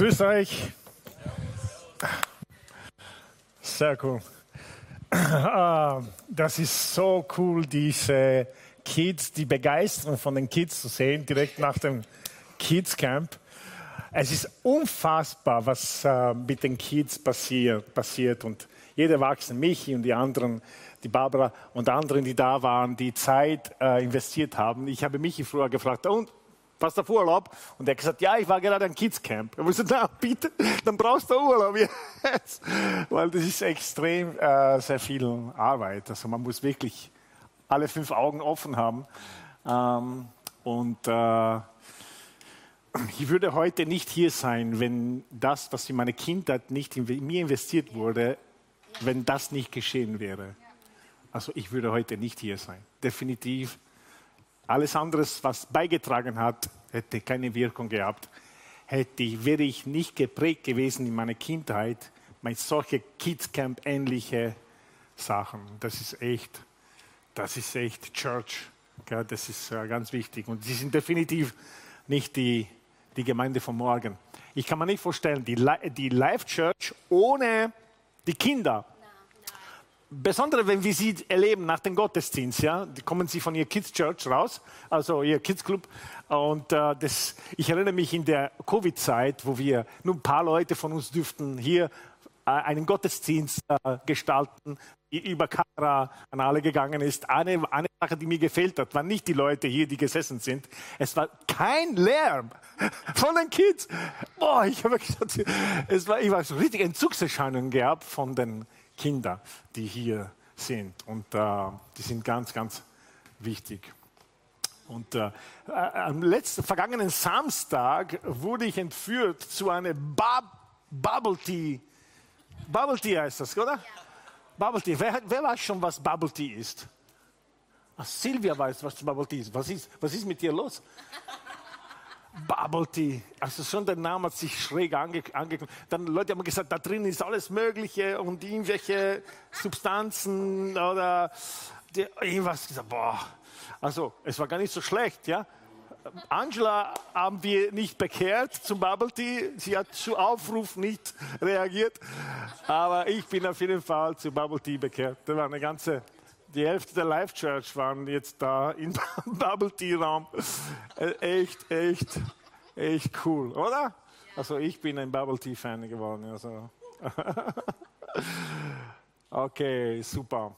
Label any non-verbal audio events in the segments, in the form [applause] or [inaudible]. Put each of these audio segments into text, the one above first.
Grüß euch. Sehr cool. Ah, das ist so cool, diese Kids, die Begeisterung von den Kids zu sehen, direkt nach dem Kids Camp. Es ist unfassbar, was äh, mit den Kids passiert. Und jeder Erwachsene, Michi und die anderen, die Barbara und anderen, die da waren, die Zeit äh, investiert haben. Ich habe Michi früher gefragt, und Passt auf Urlaub? Und er hat gesagt, ja, ich war gerade am Kids Camp. Und [laughs] ich gesagt, bitte, dann brauchst du Urlaub [laughs] jetzt. Weil das ist extrem äh, sehr viel Arbeit. Also man muss wirklich alle fünf Augen offen haben. Ähm, und äh, ich würde heute nicht hier sein, wenn das, was in meine Kindheit nicht in mir investiert wurde, wenn das nicht geschehen wäre. Also ich würde heute nicht hier sein. Definitiv alles andere, was beigetragen hat, hätte keine Wirkung gehabt. Hätte ich, wäre ich nicht geprägt gewesen in meiner Kindheit mit solche Kidscamp ähnliche Sachen. Das ist echt, das ist echt Church. Das ist äh, ganz wichtig. Und sie sind definitiv nicht die, die Gemeinde von morgen. Ich kann mir nicht vorstellen, die, die Life Church ohne die Kinder Besonders wenn wir sie erleben nach dem Gottesdienst, ja, kommen sie von ihr Kids Church raus, also ihr Kids Club. Und äh, das, ich erinnere mich in der Covid-Zeit, wo wir nur ein paar Leute von uns dürften hier äh, einen Gottesdienst äh, gestalten, die über Kamera an alle gegangen ist. Eine, eine Sache, die mir gefehlt hat, waren nicht die Leute hier, die gesessen sind. Es war kein Lärm [laughs] von den Kids. Boah, ich habe gesagt, es war, ich war so richtig Entzugserscheinungen gehabt von den Kinder, die hier sind. Und äh, die sind ganz, ganz wichtig. Und äh, äh, am letzten, vergangenen Samstag wurde ich entführt zu einer Bub Bubble Tea. Bubble Tea heißt das, oder? Ja. Bubble Tea. Wer, wer weiß schon, was Bubble Tea ist? Ach, Silvia weiß, was Bubble Tea ist. Was ist, was ist mit dir los? Bubble Tea. Also schon der Name hat sich schräg. Ange Dann Leute haben gesagt, da drin ist alles Mögliche und irgendwelche Substanzen oder die, irgendwas gesagt. Boah. Also es war gar nicht so schlecht, ja. Angela haben wir nicht bekehrt zum Bubble Tea. Sie hat zu Aufruf nicht reagiert. Aber ich bin auf jeden Fall zu Bubble Tea bekehrt. Da war eine ganze die Hälfte der Life Church waren jetzt da im [laughs] Bubble Tea Raum. Äh, echt, echt, echt cool, oder? Also ich bin ein Bubble Tea Fan geworden. Also. [laughs] okay, super.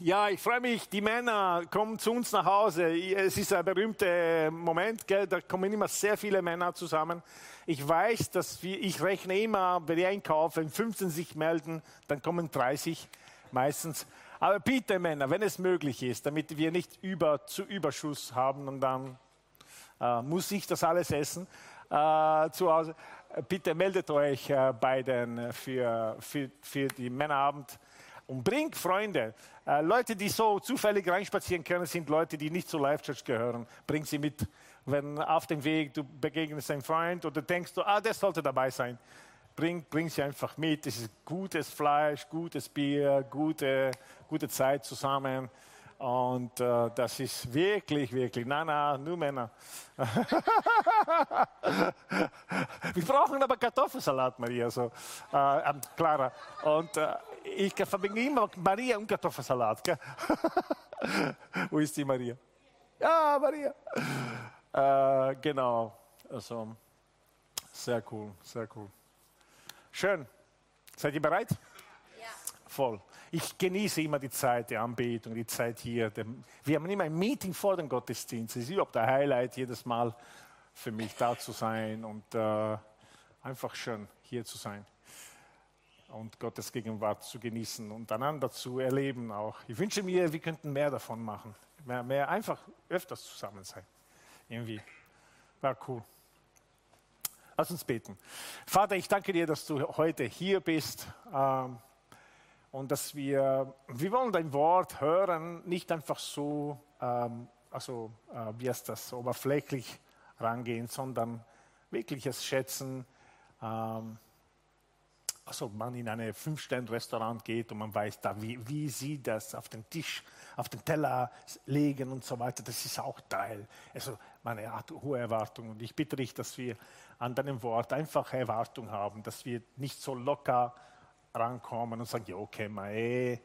Ja, ich freue mich, die Männer kommen zu uns nach Hause. Es ist ein berühmter Moment, gell? da kommen immer sehr viele Männer zusammen. Ich weiß, dass wir, ich rechne immer, wenn ich einkaufe, wenn 15 sich melden, dann kommen 30 meistens. Aber bitte Männer, wenn es möglich ist, damit wir nicht über, zu Überschuss haben und dann äh, muss ich das alles essen äh, zu Hause, bitte meldet euch äh, bei den für, für, für die Männerabend und bringt Freunde. Äh, Leute, die so zufällig reinspazieren können, sind Leute, die nicht zur Life Church gehören. Bring sie mit. Wenn auf dem Weg du begegnest einem Freund oder denkst du, ah, der sollte dabei sein bring, bring sie einfach mit. Es ist gutes Fleisch, gutes Bier, gute, gute Zeit zusammen. Und äh, das ist wirklich, wirklich, nein, nein, nur Männer. [laughs] Wir brauchen aber Kartoffelsalat, Maria, so, äh, ähm, Clara. Und äh, ich verbinde immer Maria und Kartoffelsalat. [laughs] Wo ist die Maria? Ja, Maria. Äh, genau, also sehr cool, sehr cool. Schön. Seid ihr bereit? Ja. Voll. Ich genieße immer die Zeit der Anbetung, die Zeit hier. Wir haben immer ein Meeting vor dem Gottesdienst. Es ist überhaupt ein Highlight, jedes Mal für mich da zu sein und äh, einfach schön hier zu sein und Gottes Gegenwart zu genießen und einander zu erleben auch. Ich wünsche mir, wir könnten mehr davon machen. Mehr, mehr einfach öfters zusammen sein. Irgendwie. War cool. Lass uns beten. Vater, ich danke dir, dass du heute hier bist ähm, und dass wir, wir wollen dein Wort hören, nicht einfach so, ähm, also äh, wie es das oberflächlich rangehen, sondern wirklich es schätzen, ähm, also man in ein Fünf-Sterne-Restaurant geht und man weiß da, wie, wie sie das auf den Tisch, auf den Teller legen und so weiter, das ist auch Teil. Also hat hohe Erwartungen. Und ich bitte dich, dass wir an deinem Wort einfach Erwartung haben, dass wir nicht so locker rankommen und sagen, ja, okay, mal eh,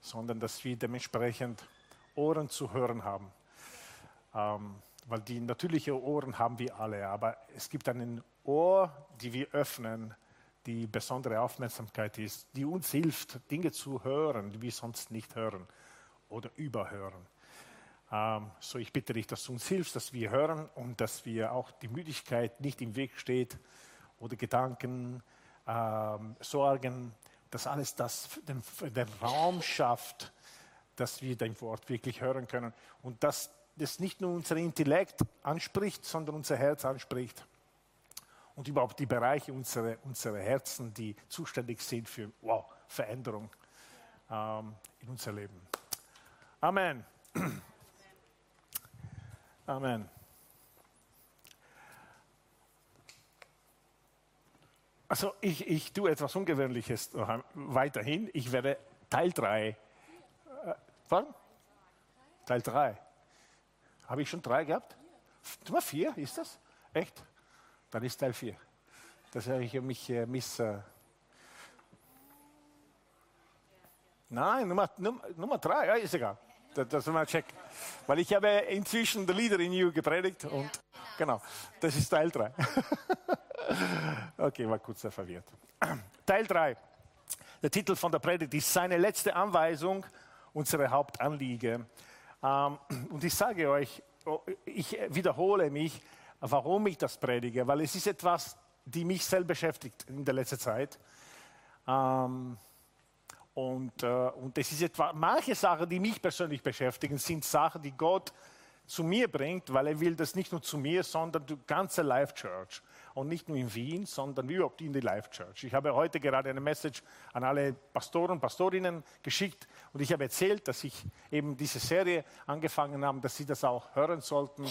sondern dass wir dementsprechend Ohren zu hören haben. Ähm, weil die natürlichen Ohren haben wir alle, aber es gibt einen Ohr, die wir öffnen, die besondere Aufmerksamkeit ist, die uns hilft, Dinge zu hören, die wir sonst nicht hören oder überhören. Ähm, so, ich bitte dich, dass du uns hilfst, dass wir hören und dass wir auch die Müdigkeit nicht im Weg steht oder Gedanken, ähm, Sorgen, dass alles das den, den Raum schafft, dass wir dein Wort wirklich hören können und dass das nicht nur unser Intellekt anspricht, sondern unser Herz anspricht und überhaupt die Bereiche unserer, unserer Herzen, die zuständig sind für wow, Veränderung ähm, in unser Leben. Amen. Amen. Also ich, ich tue etwas Ungewöhnliches weiterhin. Ich werde Teil 3. Äh, wann? Teil 3. Habe ich schon drei gehabt? Nummer vier ist das? Echt? Dann ist Teil 4. Das habe ich mich äh, miss. Äh Nein, Nummer, Nummer, Nummer drei, ja, ist egal. Das, das mal check. Weil ich habe inzwischen The Leader in You gepredigt und genau, das ist Teil 3. [laughs] okay, war kurz sehr verwirrt. [clears throat] Teil 3. Der Titel von der Predigt ist seine letzte Anweisung, unsere Hauptanliege. Ähm, [clears throat] und ich sage euch, oh, ich wiederhole mich, warum ich das predige, weil es ist etwas, die mich sehr beschäftigt in der letzten Zeit. Ähm, und, äh, und es ist etwa, manche Sachen, die mich persönlich beschäftigen, sind Sachen, die Gott zu mir bringt, weil er will das nicht nur zu mir, sondern die ganze Life Church. Und nicht nur in Wien, sondern überhaupt in die Life Church. Ich habe heute gerade eine Message an alle Pastoren und Pastorinnen geschickt und ich habe erzählt, dass ich eben diese Serie angefangen habe, dass sie das auch hören sollten.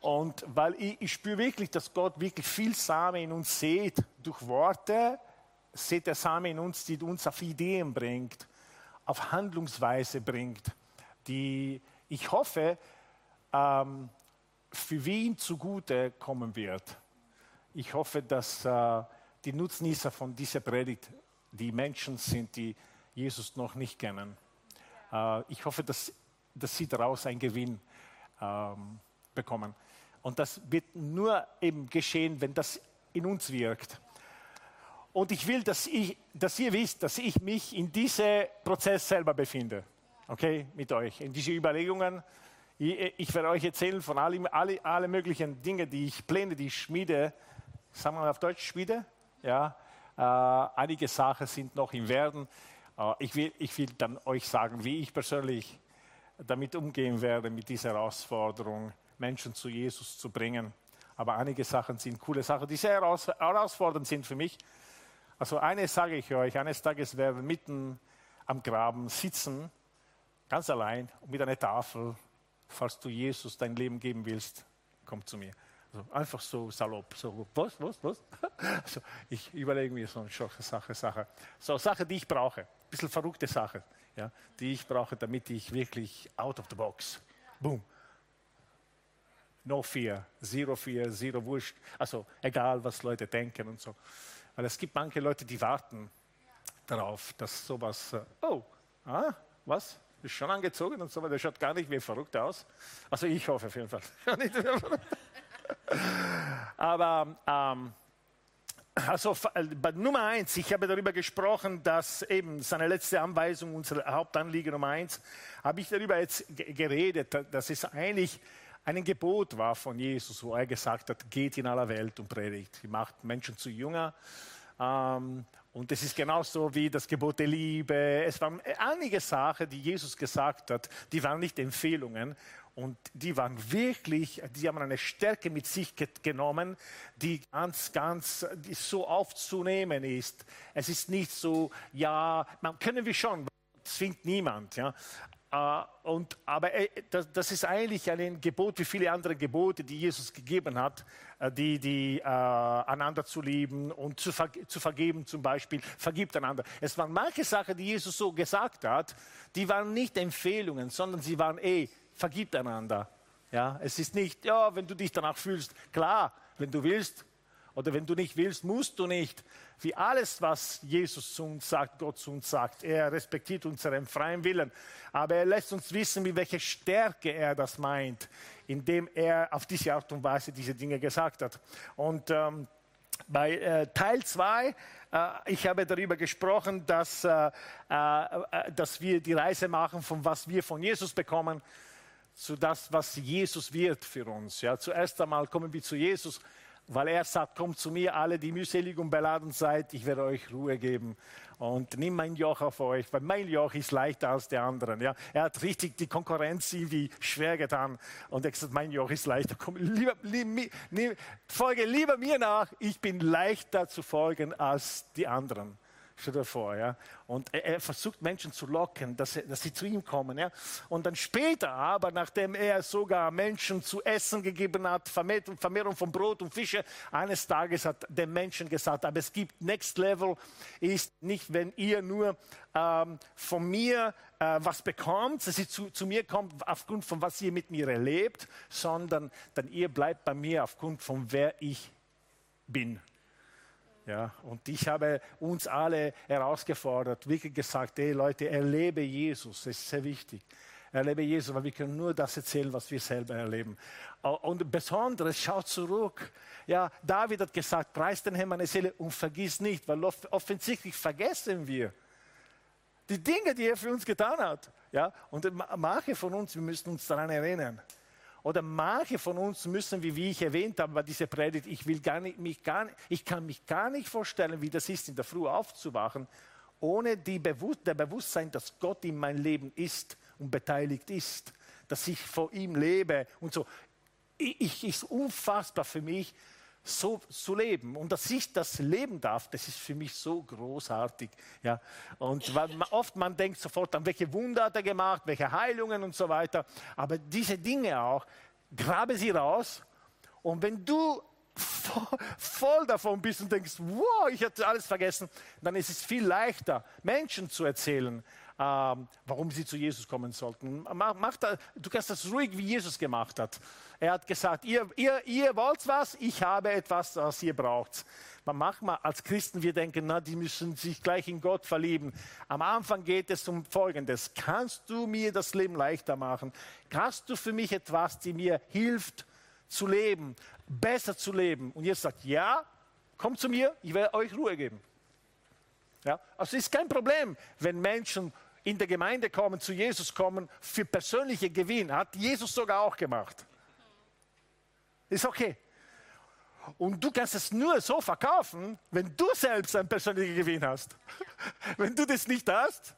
Und weil ich, ich spüre wirklich, dass Gott wirklich viel Samen in uns sieht, durch Worte, sieht der Samen in uns, die uns auf Ideen bringt, auf Handlungsweise bringt, die ich hoffe, ähm, für Wien zugute kommen wird. Ich hoffe, dass äh, die Nutznießer von dieser Predigt die Menschen sind, die Jesus noch nicht kennen. Äh, ich hoffe, dass, dass sie daraus einen Gewinn ähm, bekommen. Und das wird nur eben geschehen, wenn das in uns wirkt. Und ich will, dass, ich, dass ihr wisst, dass ich mich in diesem Prozess selber befinde. Okay, mit euch. In diese Überlegungen. Ich, ich werde euch erzählen von allen alle, alle möglichen Dingen, die ich Pläne, die ich schmiede. Sagen wir mal auf Deutsch, schmiede? Ja. Äh, einige Sachen sind noch im Werden. Äh, ich, will, ich will dann euch sagen, wie ich persönlich damit umgehen werde, mit dieser Herausforderung Menschen zu Jesus zu bringen. Aber einige Sachen sind coole Sachen, die sehr herausfordernd sind für mich. Also eines sage ich euch, eines Tages werden mitten am Graben sitzen, ganz allein, mit einer Tafel, falls du Jesus dein Leben geben willst, komm zu mir. Also einfach so salopp, so, was, was, was? [laughs] Also ich überlege mir so eine Sache, Sache. So Sache, die ich brauche, ein bisschen verrückte Sache, ja, die ich brauche, damit ich wirklich out of the box, boom, no fear, zero fear, zero wurscht. Also egal, was Leute denken und so. Weil es gibt manche Leute, die warten darauf, dass sowas, äh, oh, ah, was? Ist schon angezogen und so weiter. Der schaut gar nicht wie verrückt aus. Also ich hoffe auf jeden Fall. [laughs] Aber ähm, also äh, Nummer eins, ich habe darüber gesprochen, dass eben seine letzte Anweisung, unser Hauptanliegen Nummer eins, habe ich darüber jetzt geredet, dass es eigentlich ein Gebot war von Jesus, wo er gesagt hat, geht in aller Welt und predigt. Macht Menschen zu Jünger. Ähm, und es ist genauso wie das Gebot der Liebe. Es waren einige Sachen, die Jesus gesagt hat, die waren nicht Empfehlungen. Und die waren wirklich, die haben eine Stärke mit sich genommen, die ganz, ganz die so aufzunehmen ist. Es ist nicht so, ja, man können wir schon, zwingt niemand, ja. Uh, und, aber äh, das, das, ist eigentlich ein Gebot wie viele andere Gebote, die Jesus gegeben hat, äh, die, die äh, einander zu lieben und zu, ver zu, vergeben zum Beispiel. Vergibt einander. Es waren manche Sachen, die Jesus so gesagt hat, die waren nicht Empfehlungen, sondern sie waren eh, vergibt einander. Ja, es ist nicht, ja, wenn du dich danach fühlst, klar, wenn du willst, oder wenn du nicht willst, musst du nicht. Wie alles, was Jesus zu uns sagt, Gott zu uns sagt. Er respektiert unseren freien Willen. Aber er lässt uns wissen, mit welcher Stärke er das meint, indem er auf diese Art und Weise diese Dinge gesagt hat. Und ähm, bei äh, Teil 2, äh, ich habe darüber gesprochen, dass, äh, äh, dass wir die Reise machen, von was wir von Jesus bekommen, zu das, was Jesus wird für uns. Ja, zuerst einmal kommen wir zu Jesus weil er sagt, kommt zu mir, alle, die mühselig und beladen seid, ich werde euch Ruhe geben. Und nimm mein Joch auf euch, weil mein Joch ist leichter als der anderen. Ja? Er hat richtig die Konkurrenz irgendwie schwer getan. Und er gesagt, mein Joch ist leichter. Komm, lieber, lieber, folge lieber mir nach, ich bin leichter zu folgen als die anderen. Stell dir vor, ja. Und er, er, versucht Menschen zu locken, dass, er, dass sie zu ihm kommen, ja. Und dann später aber, nachdem er sogar Menschen zu essen gegeben hat, Vermehrung, Vermehrung von Brot und Fische, eines Tages hat der Menschen gesagt, aber es gibt Next Level, ist nicht, wenn ihr nur ähm, von mir äh, was bekommt, dass ihr zu, zu mir kommt aufgrund von was ihr mit mir erlebt, sondern dann ihr bleibt bei mir aufgrund von wer ich bin. Ja, und ich habe uns alle herausgefordert, wirklich gesagt, hey Leute, erlebe Jesus, das ist sehr wichtig. Erlebe Jesus, weil wir können nur das erzählen, was wir selber erleben. Und besonders, schau zurück. Ja, David hat gesagt, preis den Herrn meine Seele und vergiss nicht, weil offensichtlich vergessen wir die Dinge, die er für uns getan hat. Ja, und manche von uns, wir müssen uns daran erinnern. Oder manche von uns müssen, wie, wie ich erwähnt habe bei dieser Predigt, ich, will gar nicht, mich gar nicht, ich kann mich gar nicht vorstellen, wie das ist, in der Früh aufzuwachen, ohne die Bewusst der Bewusstsein, dass Gott in mein Leben ist und beteiligt ist, dass ich vor ihm lebe und so. Ich, ist unfassbar für mich, so zu leben. Und dass ich das leben darf, das ist für mich so großartig. Ja. Und man, oft man denkt sofort an welche Wunder hat er gemacht, welche Heilungen und so weiter. Aber diese Dinge auch, grabe sie raus. Und wenn du voll davon bist und denkst, wow, ich hatte alles vergessen, dann ist es viel leichter, Menschen zu erzählen, warum sie zu Jesus kommen sollten. Mach, mach da, du kannst das ruhig, wie Jesus gemacht hat. Er hat gesagt, ihr, ihr, ihr wollt was, ich habe etwas, was ihr braucht. Manchmal als Christen, wir denken, na, die müssen sich gleich in Gott verlieben. Am Anfang geht es um Folgendes. Kannst du mir das Leben leichter machen? Hast du für mich etwas, die mir hilft zu leben, besser zu leben? Und Jesus sagt, ja, kommt zu mir, ich werde euch Ruhe geben. Ja? Also es ist kein Problem, wenn Menschen in der Gemeinde kommen, zu Jesus kommen, für persönliche Gewinn. Hat Jesus sogar auch gemacht. Ist okay. Und du kannst es nur so verkaufen, wenn du selbst einen persönlichen Gewinn hast. [laughs] wenn du das nicht hast,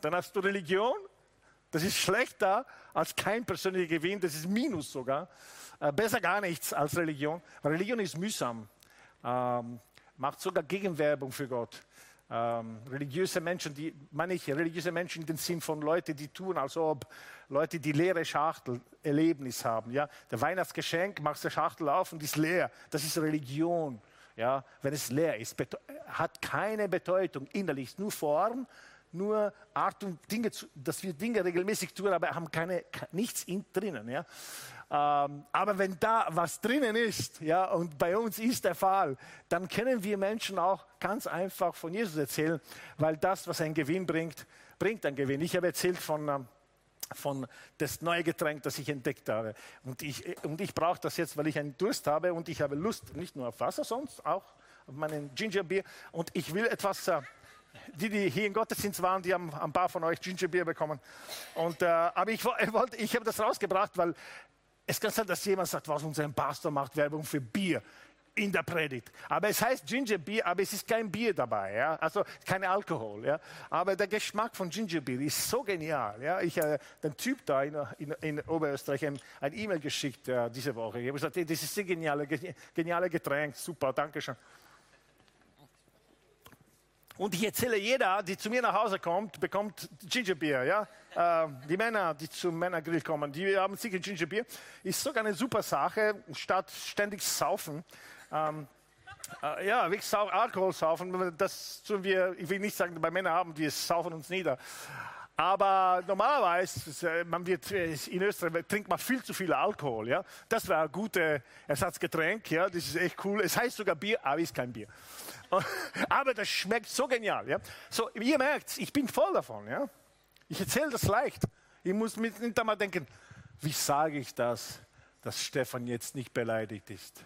dann hast du Religion. Das ist schlechter als kein persönlicher Gewinn. Das ist Minus sogar. Äh, besser gar nichts als Religion. Religion ist mühsam. Ähm, macht sogar Gegenwerbung für Gott ähm, religiöse Menschen, die, meine ich, religiöse Menschen in dem Sinn von Leuten, die tun, als ob Leute die leere Schachtel Erlebnis haben. Ja? Der Weihnachtsgeschenk, machst du Schachtel auf und ist leer. Das ist Religion. Ja? Wenn es leer ist, hat keine Bedeutung innerlich, nur Form, nur Art und Dinge, dass wir Dinge regelmäßig tun, aber haben keine, nichts in, drinnen. Ja? Ähm, aber wenn da was drinnen ist, ja, und bei uns ist der Fall, dann können wir Menschen auch ganz einfach von Jesus erzählen, weil das, was ein Gewinn bringt, bringt einen Gewinn. Ich habe erzählt von, ähm, von das neue Getränk, das ich entdeckt habe. Und ich, und ich brauche das jetzt, weil ich einen Durst habe und ich habe Lust nicht nur auf Wasser, sonst auch auf meinen Gingerbier. Und ich will etwas, äh, die, die hier im Gottesdienst waren, die haben ein paar von euch Gingerbier bekommen. Und, äh, aber ich, ich, [laughs] ich habe das rausgebracht, weil es kann sein, dass jemand sagt, was unser Pastor macht Werbung für Bier in der Predigt. Aber es heißt Ginger Beer, aber es ist kein Bier dabei, ja? also kein Alkohol. Ja? Aber der Geschmack von Ginger Beer ist so genial. Ja? Ich habe äh, den Typ da in, in, in Oberösterreich ein, E-Mail geschickt äh, diese Woche. Ich habe gesagt, das ist ein geniale, geniale Getränk, super, danke schön. Und ich erzähle jeder, die zu mir nach Hause kommt, bekommt Gingerbier. Ja? Äh, die Männer, die zum Männergrill kommen, die haben sicher Gingerbier. Ist sogar eine super Sache, statt ständig saufen. Ähm, äh, ja, wirklich Alkohol saufen, das tun wir, ich will nicht sagen, bei Männern haben wir saufen uns nieder. Aber normalerweise, äh, man wird, äh, in Österreich trinkt man viel zu viel Alkohol. Ja? Das wäre ein gutes Ersatzgetränk. Ja? Das ist echt cool. Es heißt sogar Bier, aber ist kein Bier. [laughs] Aber das schmeckt so genial. Ja? So, ihr merkt, ich bin voll davon. Ja? Ich erzähle das leicht. Ich muss mir einmal denken, wie sage ich das, dass Stefan jetzt nicht beleidigt ist.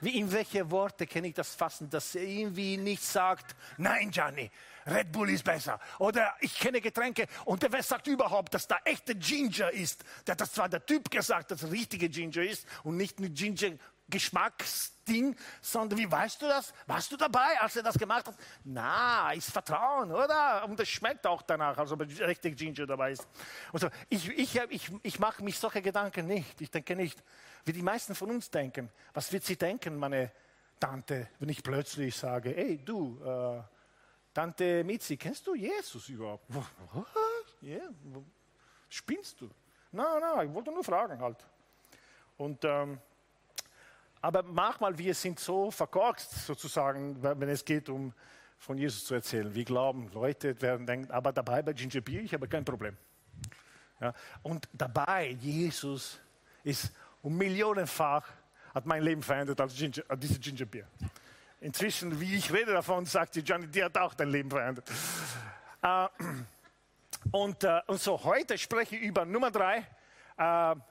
Wie in welche Worte kann ich das fassen, dass er irgendwie nicht sagt, nein, Gianni, Red Bull ist besser. Oder ich kenne Getränke und wer sagt überhaupt, dass da echte Ginger ist? Der hat das zwar der Typ gesagt, dass richtige Ginger ist und nicht ein Ginger Geschmacksding, sondern wie weißt du das? Warst du dabei, als er das gemacht hat? Na, ist Vertrauen, oder? Und es schmeckt auch danach, als ob richtig Ginger dabei ist. Und so, ich ich, ich, ich mache mich solche Gedanken nicht. Ich denke nicht, wie die meisten von uns denken. Was wird sie denken, meine Tante, wenn ich plötzlich sage, hey du, äh, Tante Mitzi, kennst du Jesus überhaupt? Was? Yeah. Spinnst du? Nein, nein, ich wollte nur fragen halt. Und ähm, aber manchmal wir sind so verkorkst sozusagen, wenn es geht um von Jesus zu erzählen. Wir glauben, Leute werden denken, aber dabei bei Ginger Beer, ich habe kein Problem. Ja, und dabei, Jesus ist um millionenfach, hat mein Leben verändert als, Ginger, als diese Ginger Beer. Inzwischen, wie ich rede davon, sagt sie, Johnny, die hat auch dein Leben verändert. Äh, und, äh, und so, heute spreche ich über Nummer drei, äh,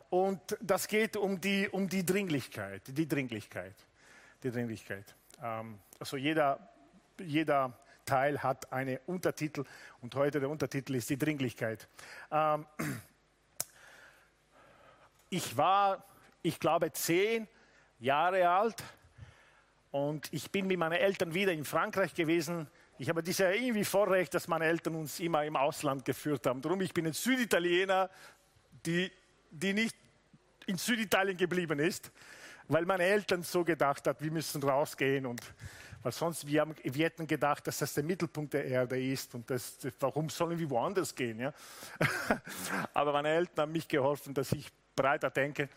und das geht um die, um die Dringlichkeit, die Dringlichkeit, die Dringlichkeit. Ähm, also jeder, jeder Teil hat einen Untertitel und heute der Untertitel ist die Dringlichkeit. Ähm, ich war, ich glaube, zehn Jahre alt und ich bin mit meinen Eltern wieder in Frankreich gewesen. Ich habe dieses irgendwie Vorrecht, dass meine Eltern uns immer im Ausland geführt haben. Darum, ich bin ein Süditaliener, die die nicht in Süditalien geblieben ist, weil meine Eltern so gedacht haben, wir müssen rausgehen und weil sonst wir, haben, wir hätten gedacht, dass das der Mittelpunkt der Erde ist und das, warum sollen wir woanders gehen? Ja? [laughs] Aber meine Eltern haben mich geholfen, dass ich breiter denke.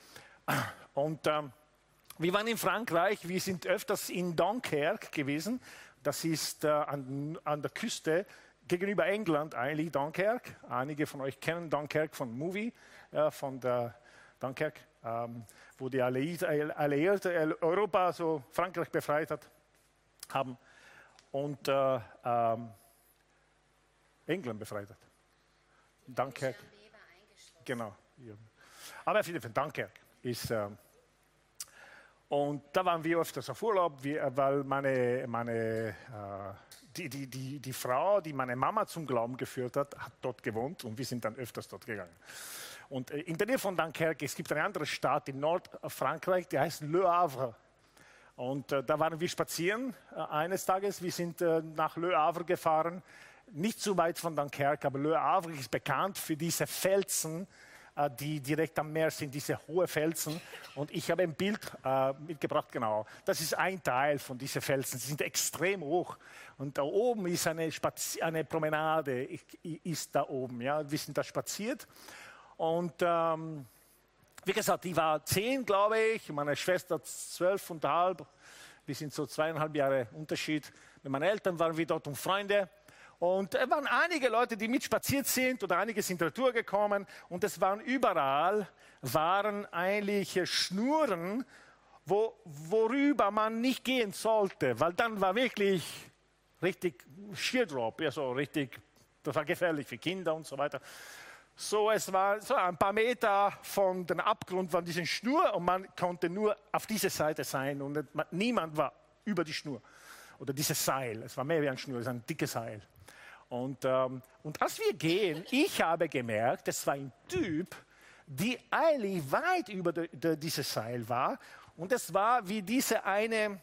Und ähm, wir waren in Frankreich, wir sind öfters in Dunkerque gewesen. Das ist äh, an, an der Küste gegenüber England eigentlich Dunkerque. Einige von euch kennen Dunkerque von Movie ja, von der Dunkirk, ähm, wo die Alliierten Europa, so Frankreich befreit hat, haben und äh, ähm, England befreit hat. Dunkirk. Genau. Ja. Aber auf jeden Fall, Dunkirk ist. Äh, und da waren wir öfters auf Urlaub, weil meine, meine, äh, die, die, die, die Frau, die meine Mama zum Glauben geführt hat, hat dort gewohnt und wir sind dann öfters dort gegangen. Und äh, in der Nähe von Dunkerque, es gibt eine andere Stadt in Nordfrankreich, die heißt Le Havre. Und äh, da waren wir spazieren äh, eines Tages. Wir sind äh, nach Le Havre gefahren, nicht so weit von Dunkerque, aber Le Havre ist bekannt für diese Felsen, äh, die direkt am Meer sind, diese hohen Felsen. Und ich habe ein Bild äh, mitgebracht, genau. Das ist ein Teil von diesen Felsen. Sie sind extrem hoch. Und da oben ist eine, Spazi eine Promenade, ist da oben. Ja. Wir sind da spaziert und ähm, wie gesagt, ich war zehn, glaube ich, meine Schwester zwölf und halb. Wir sind so zweieinhalb Jahre Unterschied. Mit meinen Eltern waren wir dort und Freunde. Und es waren einige Leute, die mitspaziert sind oder einige sind retour gekommen. Und es waren überall, waren eigentlich Schnuren, wo, worüber man nicht gehen sollte. Weil dann war wirklich richtig Sheardrop, ja so richtig, das war gefährlich für Kinder und so weiter. So, es war so ein paar Meter von dem Abgrund von dieser Schnur und man konnte nur auf dieser Seite sein und niemand war über die Schnur oder dieses Seil. Es war mehr wie ein Schnur, es war ein dickes Seil. Und, ähm, und als wir gehen, ich habe gemerkt, es war ein Typ, die eigentlich weit über de, de, dieses Seil war. Und es war wie dieser eine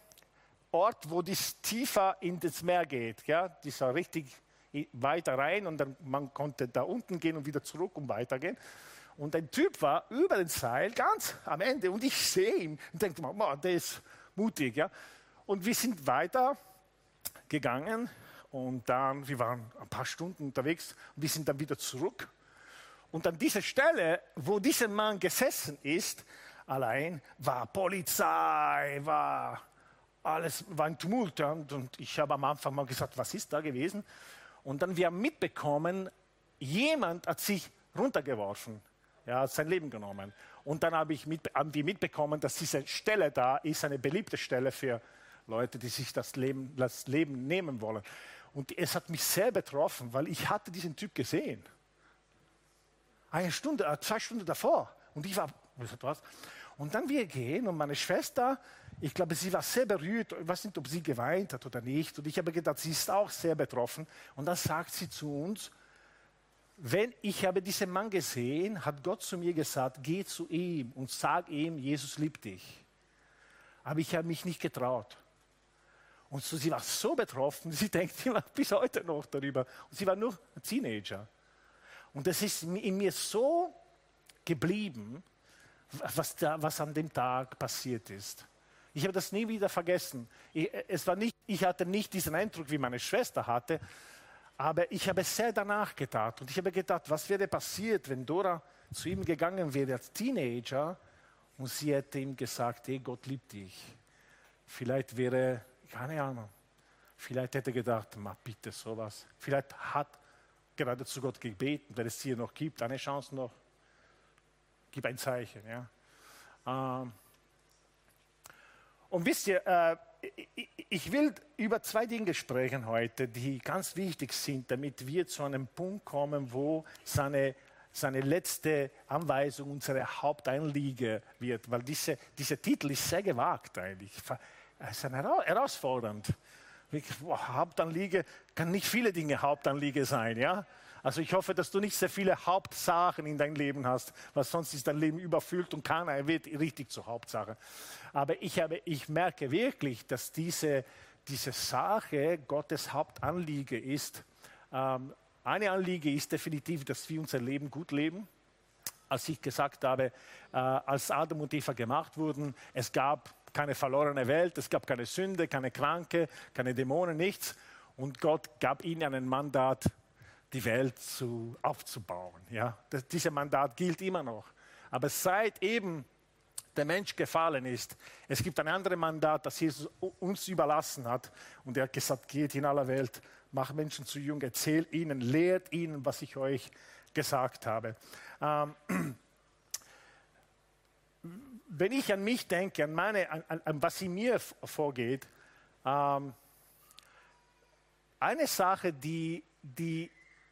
Ort, wo das tiefer in das Meer geht. Ja? Dieser richtig weiter rein und dann man konnte da unten gehen und wieder zurück und weitergehen. Und ein Typ war über den Seil ganz am Ende und ich sehe ihn und denke, man, der ist mutig. Ja? Und wir sind weiter gegangen Und dann, wir waren ein paar Stunden unterwegs und wir sind dann wieder zurück. Und an dieser Stelle, wo dieser Mann gesessen ist, allein, war Polizei, war alles, war ein Tumult. Und ich habe am Anfang mal gesagt, was ist da gewesen? Und dann wir haben mitbekommen, jemand hat sich runtergeworfen, ja, hat sein Leben genommen. Und dann habe ich mit, haben wir mitbekommen, dass diese Stelle da ist eine beliebte Stelle für Leute, die sich das Leben, das Leben nehmen wollen. Und es hat mich sehr betroffen, weil ich hatte diesen Typ gesehen. Eine Stunde, äh, zwei Stunden davor. Und ich war, was? Und dann wir gehen und meine Schwester, ich glaube, sie war sehr berührt. Ich weiß nicht, ob sie geweint hat oder nicht. Und ich habe gedacht, sie ist auch sehr betroffen. Und dann sagt sie zu uns, wenn ich habe diesen Mann gesehen, hat Gott zu mir gesagt, geh zu ihm und sag ihm, Jesus liebt dich. Aber ich habe mich nicht getraut. Und so, sie war so betroffen, [laughs] sie denkt immer bis heute noch darüber. Und sie war nur ein Teenager. Und das ist in mir so geblieben, was, da, was an dem Tag passiert ist. Ich habe das nie wieder vergessen. Ich, es war nicht, ich hatte nicht diesen Eindruck, wie meine Schwester hatte, aber ich habe sehr danach gedacht. Und ich habe gedacht, was wäre passiert, wenn Dora zu ihm gegangen wäre als Teenager und sie hätte ihm gesagt, hey, Gott liebt dich. Vielleicht wäre, keine Ahnung, vielleicht hätte er gedacht, ma bitte sowas. Vielleicht hat gerade zu Gott gebeten, wenn es hier noch gibt, eine Chance noch. Gib ein Zeichen. Ja. Ähm, und wisst ihr, äh, ich will über zwei Dinge sprechen heute, die ganz wichtig sind, damit wir zu einem Punkt kommen, wo seine, seine letzte Anweisung unsere Haupteinliege wird. Weil diese, dieser Titel ist sehr gewagt eigentlich. Es ist herausfordernd. Hauptanliege kann nicht viele Dinge Hauptanliege sein, ja? Also ich hoffe, dass du nicht sehr viele Hauptsachen in deinem Leben hast, weil sonst ist dein Leben überfüllt und keiner wird richtig zur Hauptsache. Aber ich, habe, ich merke wirklich, dass diese, diese Sache Gottes Hauptanliege ist. Ähm, eine Anliege ist definitiv, dass wir unser Leben gut leben. Als ich gesagt habe, äh, als Adam und Eva gemacht wurden, es gab keine verlorene Welt, es gab keine Sünde, keine Kranke, keine Dämonen, nichts. Und Gott gab ihnen ein Mandat, die Welt zu, aufzubauen. Ja? Das, dieses Mandat gilt immer noch. Aber seit eben der Mensch gefallen ist, es gibt ein anderes Mandat, das Jesus uns überlassen hat. Und er hat gesagt, geht in aller Welt, macht Menschen zu jung, erzählt ihnen, lehrt ihnen, was ich euch gesagt habe. Ähm, wenn ich an mich denke, an, meine, an, an was in mir vorgeht, ähm, eine Sache, die, die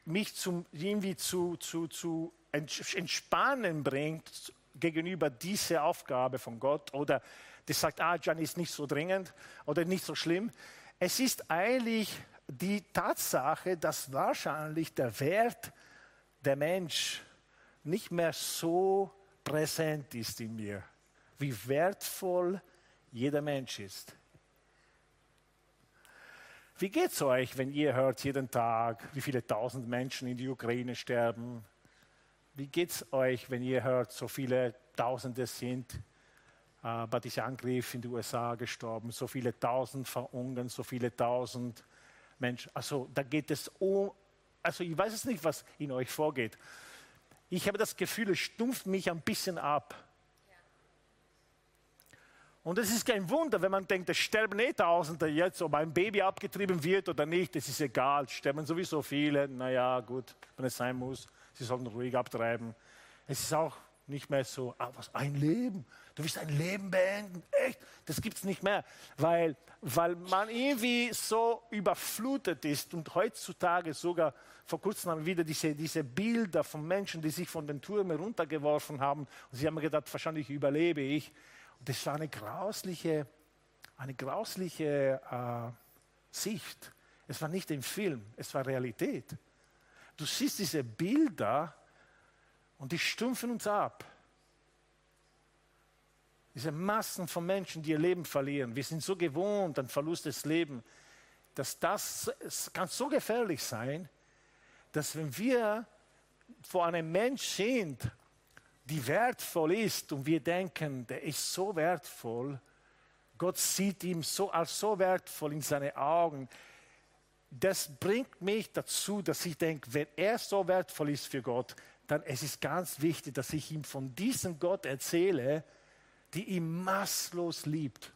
mich zum, irgendwie zu, zu, zu entspannen bringt gegenüber dieser Aufgabe von Gott oder das sagt, ah, Jan ist nicht so dringend oder nicht so schlimm. Es ist eigentlich die Tatsache, dass wahrscheinlich der Wert der Mensch nicht mehr so präsent ist in mir, wie wertvoll jeder Mensch ist. Wie geht es euch, wenn ihr hört jeden Tag, wie viele tausend Menschen in die Ukraine sterben? Wie geht es euch, wenn ihr hört, so viele Tausende sind äh, bei diesem Angriff in die USA gestorben, so viele tausend verunglückt, so viele tausend Menschen? Also da geht es um, also ich weiß es nicht, was in euch vorgeht. Ich habe das Gefühl, es stumpft mich ein bisschen ab. Und es ist kein Wunder, wenn man denkt, es sterben eh Tausende jetzt, ob ein Baby abgetrieben wird oder nicht, das ist egal, sterben sowieso viele. Naja, gut, wenn es sein muss, sie sollten ruhig abtreiben. Es ist auch nicht mehr so, ah, was, ein Leben, du willst ein Leben beenden, echt, das gibt es nicht mehr, weil, weil man irgendwie so überflutet ist und heutzutage sogar, vor kurzem haben wir wieder diese, diese Bilder von Menschen, die sich von den Türmen runtergeworfen haben und sie haben gedacht, wahrscheinlich überlebe ich. Und das war eine grausliche, eine grausliche äh, Sicht. Es war nicht ein Film, es war Realität. Du siehst diese Bilder und die stumpfen uns ab. Diese Massen von Menschen, die ihr Leben verlieren. Wir sind so gewohnt an Verlust des Lebens, dass das es kann so gefährlich sein, dass wenn wir vor einem Mensch sind, die wertvoll ist und wir denken, der ist so wertvoll, Gott sieht ihn so als so wertvoll in seine Augen, das bringt mich dazu, dass ich denke, wenn er so wertvoll ist für Gott, dann es ist ganz wichtig, dass ich ihm von diesem Gott erzähle, die ihn maßlos liebt.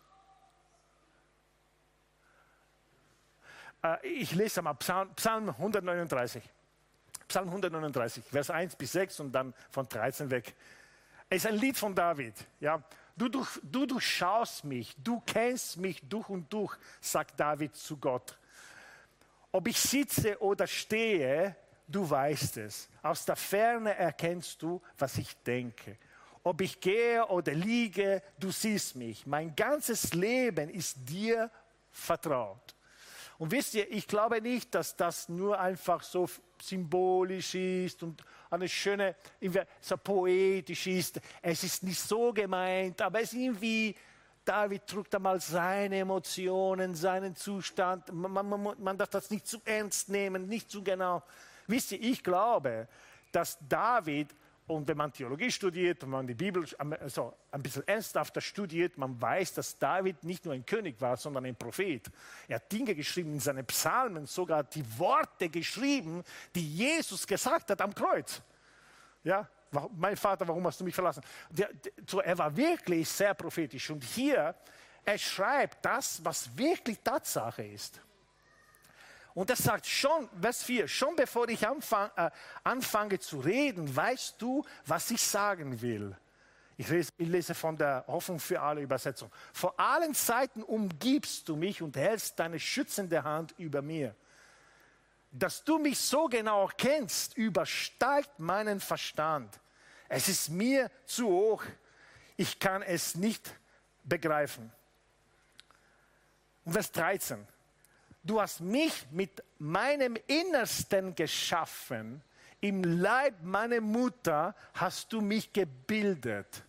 Äh, ich lese mal Psalm, Psalm 139. Psalm 139, Vers 1 bis 6 und dann von 13 weg. Es ist ein Lied von David. Ja. Du, durch, du durchschaust mich, du kennst mich durch und durch, sagt David zu Gott. Ob ich sitze oder stehe, du weißt es. Aus der Ferne erkennst du, was ich denke. Ob ich gehe oder liege, du siehst mich. Mein ganzes Leben ist dir vertraut. Und wisst ihr, ich glaube nicht, dass das nur einfach so symbolisch ist und eine schöne, so poetisch ist. Es ist nicht so gemeint, aber es ist irgendwie, David drückt einmal seine Emotionen, seinen Zustand. Man, man, man darf das nicht zu ernst nehmen, nicht zu genau. Wisst ihr, ich glaube, dass David, und wenn man Theologie studiert, wenn man die Bibel also ein bisschen ernsthafter studiert, man weiß, dass David nicht nur ein König war, sondern ein Prophet. Er hat Dinge geschrieben in seinen Psalmen, sogar die Worte geschrieben, die Jesus gesagt hat am Kreuz. Ja, mein Vater, warum hast du mich verlassen? Er war wirklich sehr prophetisch. Und hier, er schreibt das, was wirklich Tatsache ist. Und er sagt schon, Vers 4, schon bevor ich anfang, äh, anfange zu reden, weißt du, was ich sagen will. Ich lese, ich lese, von der Hoffnung für alle Übersetzung. Vor allen Zeiten umgibst du mich und hältst deine schützende Hand über mir. Dass du mich so genau kennst, übersteigt meinen Verstand. Es ist mir zu hoch. Ich kann es nicht begreifen. Und Vers 13. Du hast mich mit meinem Innersten geschaffen. Im Leib meiner Mutter hast du mich gebildet.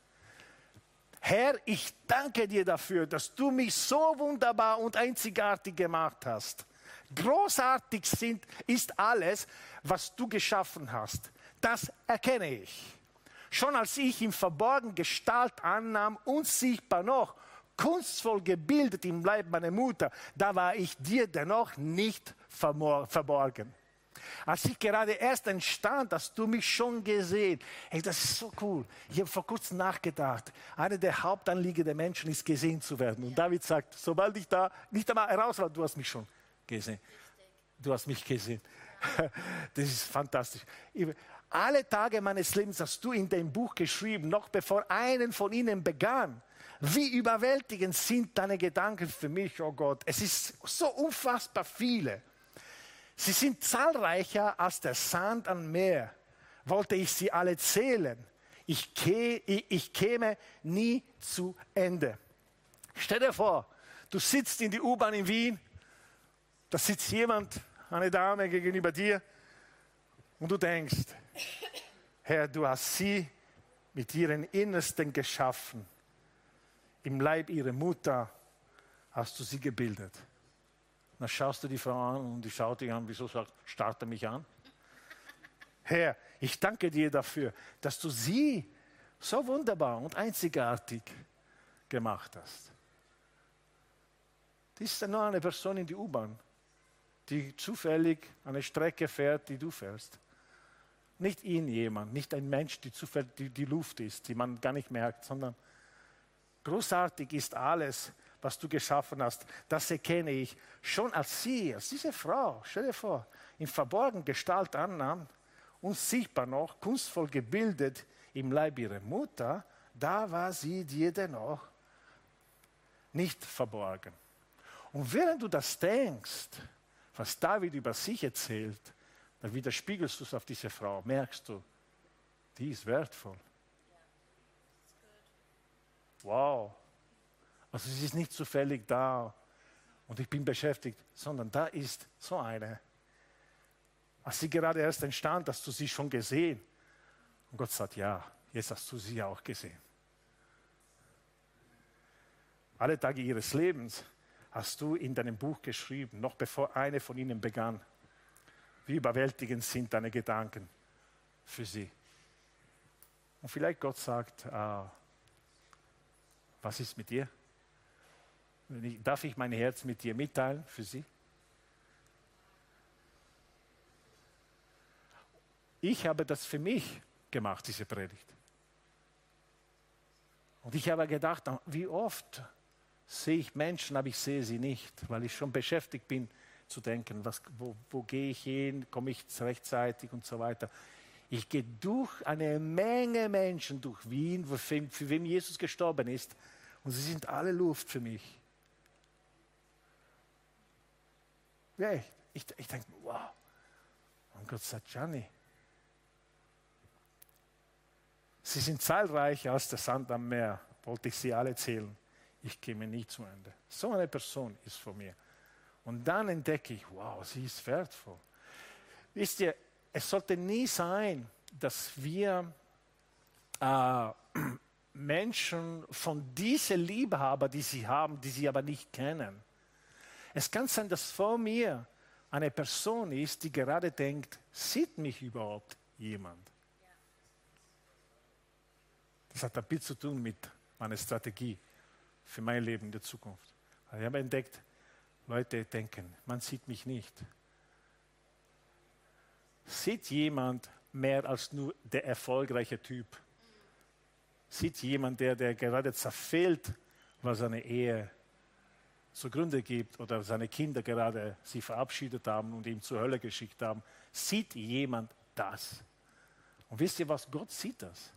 Herr, ich danke dir dafür, dass du mich so wunderbar und einzigartig gemacht hast. Großartig sind, ist alles, was du geschaffen hast. Das erkenne ich. Schon als ich im Verborgen Gestalt annahm, unsichtbar noch, kunstvoll gebildet im Leib meiner Mutter, da war ich dir dennoch nicht verborgen. Als ich gerade erst entstand, hast du mich schon gesehen. Hey, das ist so cool. Ich habe vor kurzem nachgedacht. Eine der Hauptanliegen der Menschen ist, gesehen zu werden. Und David sagt, sobald ich da nicht einmal heraus war, du hast mich schon gesehen. Du hast mich gesehen. [laughs] Das ist fantastisch alle Tage meines Lebens hast du in dem Buch geschrieben, noch bevor einen von ihnen begann. Wie überwältigend sind deine Gedanken für mich, oh Gott. Es ist so unfassbar viele. Sie sind zahlreicher als der Sand am Meer. Wollte ich sie alle zählen, ich, kä ich, ich käme nie zu Ende. Stell dir vor, du sitzt in die U-Bahn in Wien, da sitzt jemand, eine Dame gegenüber dir, und du denkst, Herr, du hast sie mit ihren Innersten geschaffen. Im Leib ihrer Mutter hast du sie gebildet. Dann schaust du die Frau an und die schaut dich an, wieso sagt, starte mich an? Herr, ich danke dir dafür, dass du sie so wunderbar und einzigartig gemacht hast. Das ist nur eine Person in die U-Bahn, die zufällig eine Strecke fährt, die du fährst. Nicht ihn jemand, nicht ein Mensch, die zufällig die, die Luft ist, die man gar nicht merkt, sondern großartig ist alles, was du geschaffen hast. Das erkenne ich schon als sie, als diese Frau, stell dir vor, in verborgen Gestalt annahm, unsichtbar noch, kunstvoll gebildet im Leib ihrer Mutter, da war sie dir dennoch nicht verborgen. Und während du das denkst, was David über sich erzählt, dann widerspiegelst du es auf diese Frau, merkst du, die ist wertvoll. Wow. Also sie ist nicht zufällig da und ich bin beschäftigt, sondern da ist so eine. Als sie gerade erst entstand, hast du sie schon gesehen. Und Gott sagt, ja, jetzt hast du sie auch gesehen. Alle Tage ihres Lebens hast du in deinem Buch geschrieben, noch bevor eine von ihnen begann. Wie überwältigend sind deine Gedanken für sie? Und vielleicht Gott sagt, äh, was ist mit dir? Darf ich mein Herz mit dir mitteilen für sie? Ich habe das für mich gemacht, diese Predigt. Und ich habe gedacht, wie oft sehe ich Menschen, aber ich sehe sie nicht, weil ich schon beschäftigt bin zu denken, was, wo, wo gehe ich hin, komme ich rechtzeitig und so weiter. Ich gehe durch eine Menge Menschen durch Wien, für, für wem Jesus gestorben ist, und sie sind alle Luft für mich. Ja, ich, ich, ich denke, wow. Und Gott sagt, Gianni, sie sind zahlreicher als der Sand am Meer, wollte ich sie alle zählen. Ich gehe mir nie zu Ende. So eine Person ist vor mir. Und dann entdecke ich, wow, sie ist wertvoll. Wisst ihr, es sollte nie sein, dass wir äh, Menschen von dieser Liebhaber, die sie haben, die sie aber nicht kennen. Es kann sein, dass vor mir eine Person ist, die gerade denkt, sieht mich überhaupt jemand? Das hat ein bisschen zu tun mit meiner Strategie für mein Leben in der Zukunft. Ich habe entdeckt, Leute denken, man sieht mich nicht. Sieht jemand mehr als nur der erfolgreiche Typ? Sieht jemand, der, der gerade zerfällt, was seine Ehe zugrunde gibt oder seine Kinder gerade sie verabschiedet haben und ihm zur Hölle geschickt haben, sieht jemand das? Und wisst ihr was? Gott sieht das.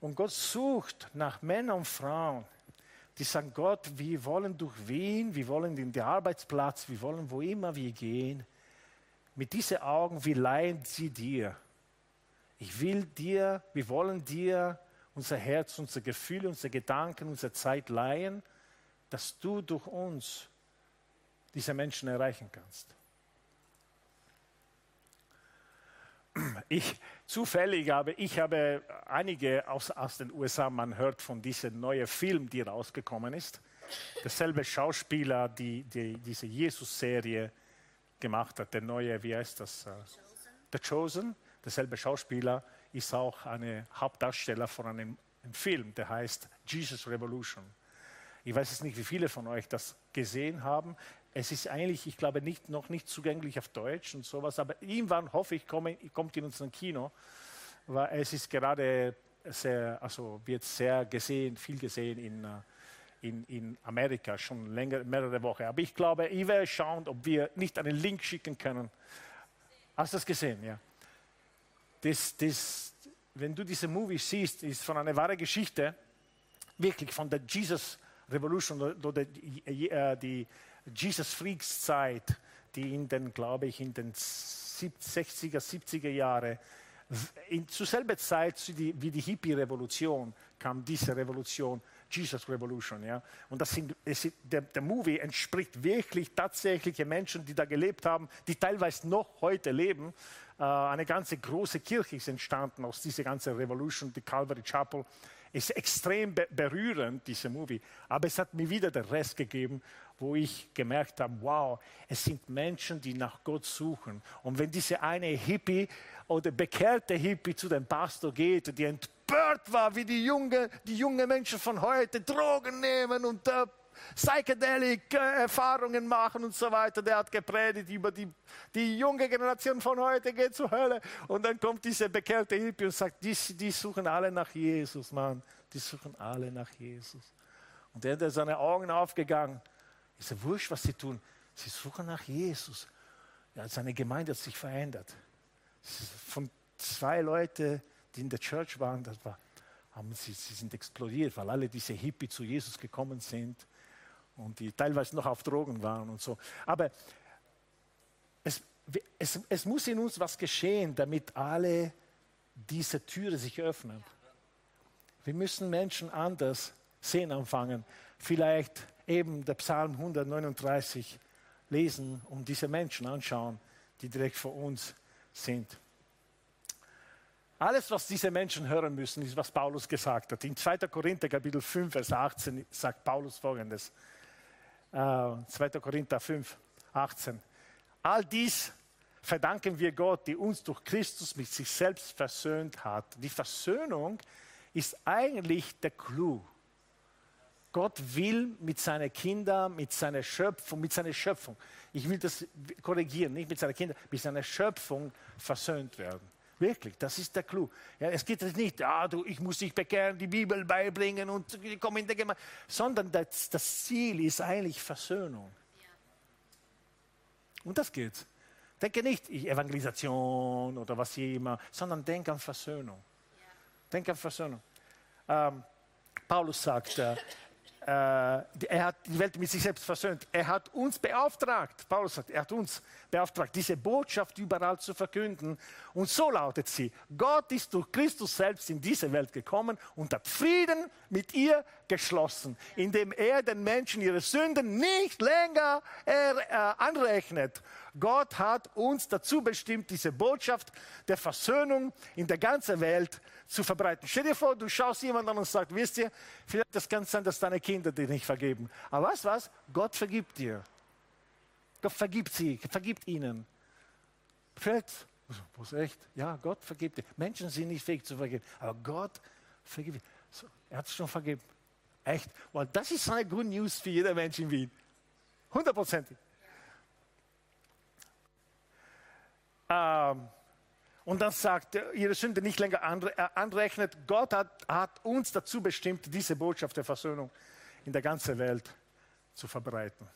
Und Gott sucht nach Männern und Frauen, die sagen, Gott, wir wollen durch Wien, wir wollen in den Arbeitsplatz, wir wollen wo immer wir gehen. Mit diesen Augen, wir leihen sie dir. Ich will dir, wir wollen dir unser Herz, unsere Gefühle, unsere Gedanken, unsere Zeit leihen, dass du durch uns diese Menschen erreichen kannst. Ich, zufällig habe ich habe einige aus, aus den USA, man hört von diesem neuen Film, die rausgekommen ist. Derselbe Schauspieler, die, die diese Jesus-Serie gemacht hat, der neue, wie heißt das? Chosen. The Chosen. Derselbe Schauspieler ist auch ein Hauptdarsteller von einem, einem Film, der heißt Jesus Revolution. Ich weiß jetzt nicht, wie viele von euch das gesehen haben. Es ist eigentlich, ich glaube, nicht, noch nicht zugänglich auf Deutsch und sowas, aber irgendwann hoffe ich, komme, kommt in unser Kino, weil es ist gerade sehr, also wird sehr gesehen, viel gesehen in, äh, in, in Amerika, schon länger, mehrere Wochen. Aber ich glaube, ich werde schauen, ob wir nicht einen Link schicken können. Hast du das gesehen? Ja. Das, das, wenn du diese Movie siehst, ist von einer wahren Geschichte, wirklich von der Jesus Revolution oder die, äh, die Jesus Freaks Zeit, die in den, glaube ich, in den 60er, 70er Jahren, zur selben Zeit wie die Hippie-Revolution kam diese Revolution, Jesus Revolution. Ja? Und das sind, es, der, der Movie entspricht wirklich tatsächliche Menschen, die da gelebt haben, die teilweise noch heute leben. Äh, eine ganze große Kirche ist entstanden aus dieser ganzen Revolution, die Calvary Chapel ist extrem berührend, dieser Movie. Aber es hat mir wieder den Rest gegeben, wo ich gemerkt habe, wow, es sind Menschen, die nach Gott suchen. Und wenn diese eine Hippie oder bekehrte Hippie zu dem Pastor geht, die empört war, wie die junge, die junge Menschen von heute Drogen nehmen und äh, Psychedelic-Erfahrungen machen und so weiter. Der hat gepredigt über die, die junge Generation von heute geht zur Hölle. Und dann kommt dieser bekehrte Hippie und sagt, die, die suchen alle nach Jesus, Mann. Die suchen alle nach Jesus. Und er hat seine Augen aufgegangen. Ist ja wurscht, was sie tun. Sie suchen nach Jesus. Ja, seine Gemeinde hat sich verändert. Von zwei Leuten, die in der Church waren, das war, haben sie, sie sind explodiert, weil alle diese Hippie zu Jesus gekommen sind und die teilweise noch auf Drogen waren und so. Aber es, es, es muss in uns was geschehen, damit alle diese Türen sich öffnen. Wir müssen Menschen anders sehen anfangen. Vielleicht eben der Psalm 139 lesen und diese Menschen anschauen, die direkt vor uns sind. Alles, was diese Menschen hören müssen, ist, was Paulus gesagt hat. In 2. Korinther Kapitel 5, Vers 18 sagt Paulus folgendes. 2. Äh, Korinther 5, 18. All dies verdanken wir Gott, die uns durch Christus mit sich selbst versöhnt hat. Die Versöhnung ist eigentlich der Clou. Gott will mit seinen Kindern, mit seiner Schöpfung, mit seiner Schöpfung, ich will das korrigieren, nicht mit seinen Kindern, mit seiner Schöpfung versöhnt werden. Wirklich, das ist der Clou. Ja, es geht nicht, ah, du, ich muss dich bekehren, die Bibel beibringen und komm in der Gemeinde, sondern das, das Ziel ist eigentlich Versöhnung. Und das geht. Denke nicht Evangelisation oder was immer, sondern denk an Versöhnung. Denk an Versöhnung. Ähm, Paulus sagt, äh, er hat die Welt mit sich selbst versöhnt. Er hat uns beauftragt, Paulus sagt, er hat uns beauftragt, diese Botschaft überall zu verkünden. Und so lautet sie, Gott ist durch Christus selbst in diese Welt gekommen und hat Frieden mit ihr geschlossen, indem er den Menschen ihre Sünden nicht länger er, äh, anrechnet. Gott hat uns dazu bestimmt, diese Botschaft der Versöhnung in der ganzen Welt zu verbreiten. Stell dir vor, du schaust jemanden an und sagst, wisst ihr, vielleicht das kann sein, dass deine Kinder dir nicht vergeben. Aber was, was? Gott vergibt dir. Gott vergibt sie, vergibt ihnen. Vielleicht, was echt? Ja, Gott vergibt dir. Menschen sind nicht fähig zu vergeben, aber Gott vergibt. So, er hat es schon vergeben. Echt? Weil das ist eine Good News für jeder Mensch in Wien. Hundertprozentig. Ähm, und dann sagt er, ihre Sünde nicht länger äh, anrechnet. Gott hat, hat uns dazu bestimmt, diese Botschaft der Versöhnung in der ganzen Welt zu verbreiten.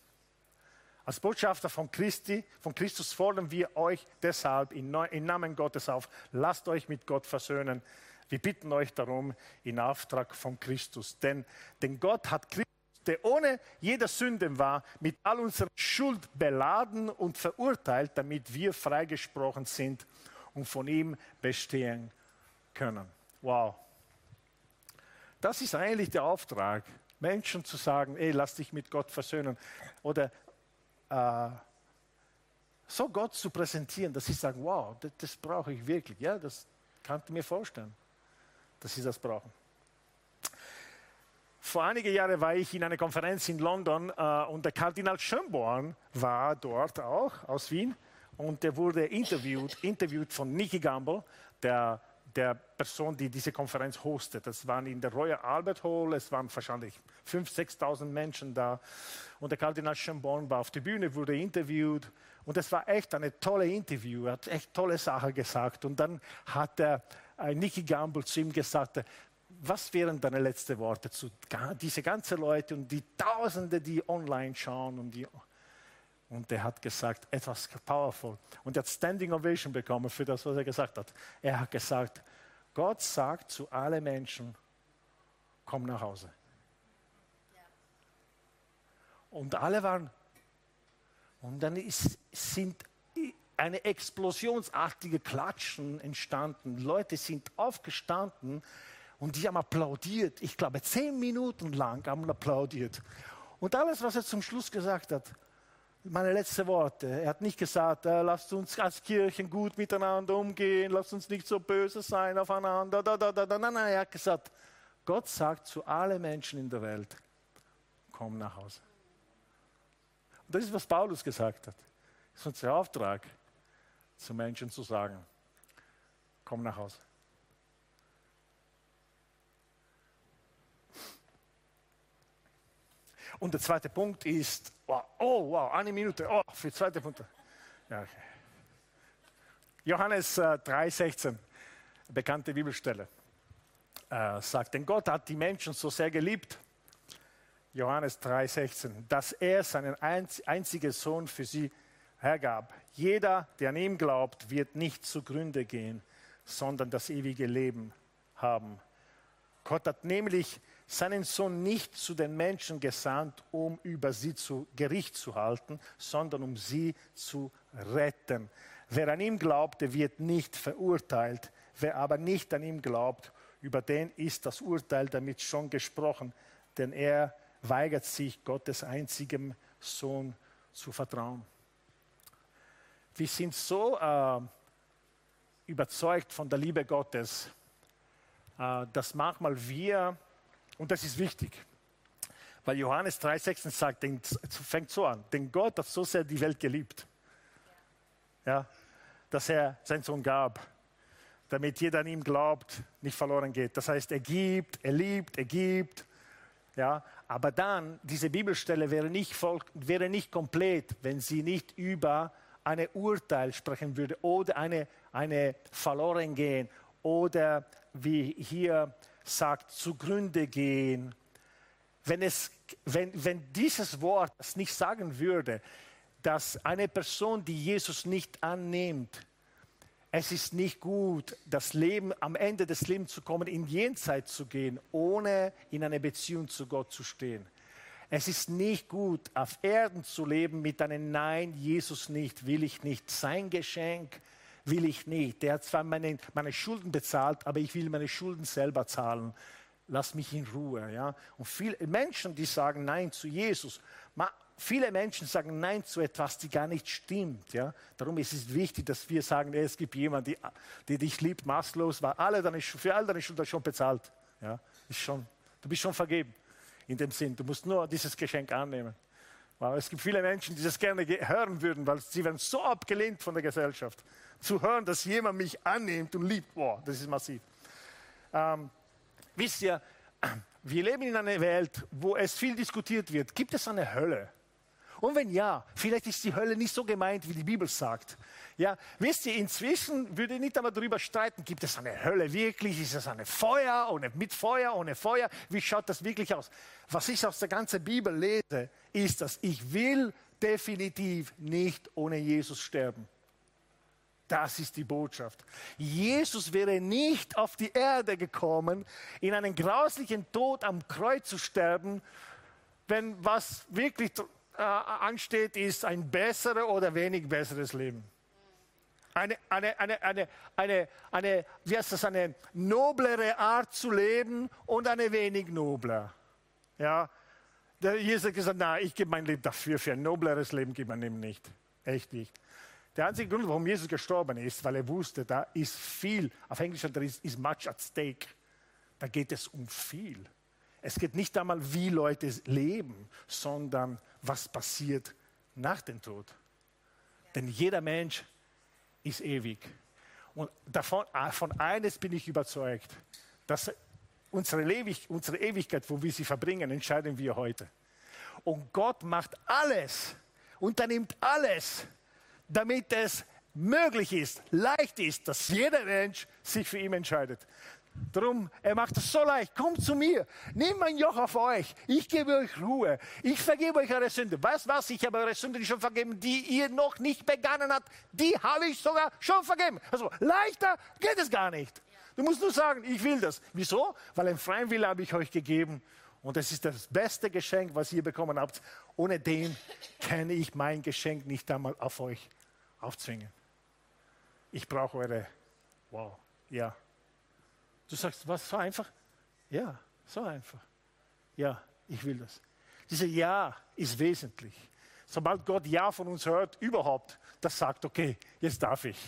Als Botschafter von, Christi, von Christus fordern wir euch deshalb im Namen Gottes auf, lasst euch mit Gott versöhnen. Wir bitten euch darum in Auftrag von Christus. Denn, denn Gott hat Christus, der ohne jede Sünde war, mit all unserer Schuld beladen und verurteilt, damit wir freigesprochen sind und von ihm bestehen können. Wow. Das ist eigentlich der Auftrag, Menschen zu sagen, ey, lass dich mit Gott versöhnen. Oder äh, so Gott zu präsentieren, dass sie sagen, wow, das, das brauche ich wirklich. Ja, das kann ich mir vorstellen, dass sie das brauchen. Vor einigen Jahren war ich in einer Konferenz in London äh, und der Kardinal Schönborn war dort auch aus Wien und der wurde interviewt, interviewt von Nicky Gamble, der, der Person, die diese Konferenz hostet. Das waren in der Royal Albert Hall, es waren wahrscheinlich 5.000, 6.000 Menschen da. Und der Kardinal Chambon war auf der Bühne, wurde interviewt. Und es war echt eine tolle Interview, er hat echt tolle Sachen gesagt. Und dann hat der, äh, Nicky Gamble zu ihm gesagt, was wären deine letzten Worte zu diese ganzen Leute und die Tausende, die online schauen und die und er hat gesagt, etwas powerful. Und er hat Standing Ovation bekommen für das, was er gesagt hat. Er hat gesagt, Gott sagt zu allen Menschen, komm nach Hause. Und alle waren. Und dann ist, sind eine explosionsartige Klatschen entstanden. Leute sind aufgestanden und die haben applaudiert. Ich glaube, zehn Minuten lang haben applaudiert. Und alles, was er zum Schluss gesagt hat, meine letzten Worte. Er hat nicht gesagt, äh, lasst uns als Kirchen gut miteinander umgehen, lasst uns nicht so böse sein aufeinander. Da, da, da, da. Nein, nein, er hat gesagt, Gott sagt zu allen Menschen in der Welt, komm nach Hause. Und das ist, was Paulus gesagt hat. Das ist unser Auftrag, zu Menschen zu sagen, komm nach Hause. Und der zweite Punkt ist, oh, oh wow, eine Minute, oh, für den zweiten Punkt. Ja, okay. Johannes äh, 3,16, bekannte Bibelstelle, äh, sagt, denn Gott hat die Menschen so sehr geliebt, Johannes 3,16, dass er seinen einzigen Sohn für sie hergab. Jeder, der an ihm glaubt, wird nicht zugrunde gehen, sondern das ewige Leben haben. Gott hat nämlich seinen Sohn nicht zu den Menschen gesandt, um über sie zu Gericht zu halten, sondern um sie zu retten. Wer an ihm glaubt, der wird nicht verurteilt. Wer aber nicht an ihm glaubt, über den ist das Urteil damit schon gesprochen, denn er weigert sich, Gottes einzigem Sohn zu vertrauen. Wir sind so äh, überzeugt von der Liebe Gottes, äh, dass manchmal wir und das ist wichtig, weil Johannes 3,16 sagt, den, fängt so an, denn Gott hat so sehr die Welt geliebt, ja, dass er seinen Sohn gab, damit jeder an ihm glaubt, nicht verloren geht. Das heißt, er gibt, er liebt, er gibt. Ja, aber dann, diese Bibelstelle wäre nicht, voll, wäre nicht komplett, wenn sie nicht über eine Urteil sprechen würde oder eine, eine verloren gehen oder wie hier sagt, zugrunde gehen. Wenn, es, wenn, wenn dieses Wort es nicht sagen würde, dass eine Person, die Jesus nicht annimmt, es ist nicht gut, das Leben am Ende des Lebens zu kommen, in Jenseits zu gehen, ohne in einer Beziehung zu Gott zu stehen. Es ist nicht gut, auf Erden zu leben mit einem Nein, Jesus nicht, will ich nicht. Sein Geschenk will ich nicht. Der hat zwar meine, meine Schulden bezahlt, aber ich will meine Schulden selber zahlen. Lass mich in Ruhe. Ja? Und viele Menschen, die sagen Nein zu Jesus, viele Menschen sagen Nein zu etwas, die gar nicht stimmt. Ja? Darum ist es wichtig, dass wir sagen, es gibt jemanden, der die dich liebt, maßlos, weil alle deine, für all deine Schulden schon bezahlt. Ja? Ist schon, du bist schon vergeben. In dem Sinn, du musst nur dieses Geschenk annehmen. Weil es gibt viele Menschen, die das gerne hören würden, weil sie werden so abgelehnt von der Gesellschaft. Zu hören, dass jemand mich annimmt und liebt, boah, das ist massiv. Ähm, wisst ihr, [clears throat] wir leben in einer Welt, wo es viel diskutiert wird. Gibt es eine Hölle? Und wenn ja, vielleicht ist die Hölle nicht so gemeint, wie die Bibel sagt. Ja, wisst ihr, inzwischen würde ich nicht einmal darüber streiten, gibt es eine Hölle wirklich? Ist es eine Feuer ohne mit Feuer, ohne Feuer? Wie schaut das wirklich aus? Was ich aus der ganzen Bibel lese, ist, dass ich will definitiv nicht ohne Jesus sterben. Das ist die Botschaft. Jesus wäre nicht auf die Erde gekommen, in einen grauslichen Tod am Kreuz zu sterben, wenn was wirklich äh, ansteht, ist ein besseres oder wenig besseres Leben. Eine, eine, eine, eine, eine, eine, wie heißt das, eine noblere Art zu leben und eine wenig nobler. Ja, der Jesus hat gesagt, na, ich gebe mein Leben dafür, für ein nobleres Leben gibt man ihm nicht. Echt nicht. Der einzige Grund, warum Jesus gestorben ist, weil er wusste, da ist viel, auf Englisch ist, ist much at stake. Da geht es um viel. Es geht nicht einmal, wie Leute leben, sondern was passiert nach dem Tod. Denn jeder Mensch ist ewig. Und davon, ah, von eines bin ich überzeugt, dass unsere, Ewig, unsere Ewigkeit, wo wir sie verbringen, entscheiden wir heute. Und Gott macht alles, unternimmt alles, damit es möglich ist, leicht ist, dass jeder Mensch sich für ihn entscheidet. Darum, er macht es so leicht. Kommt zu mir, nehmt mein Joch auf euch. Ich gebe euch Ruhe. Ich vergebe euch eure Sünde. Weißt was? Ich habe eure Sünde schon vergeben, die ihr noch nicht begangen habt. Die habe ich sogar schon vergeben. Also leichter geht es gar nicht. Du musst nur sagen, ich will das. Wieso? Weil ein freien Wille habe ich euch gegeben. Und es ist das beste Geschenk, was ihr bekommen habt. Ohne dem kann ich mein Geschenk nicht einmal auf euch aufzwingen. Ich brauche eure, wow, ja, Du sagst, was, so einfach? Ja, so einfach. Ja, ich will das. Diese Ja ist wesentlich. Sobald Gott Ja von uns hört, überhaupt, das sagt, okay, jetzt darf ich.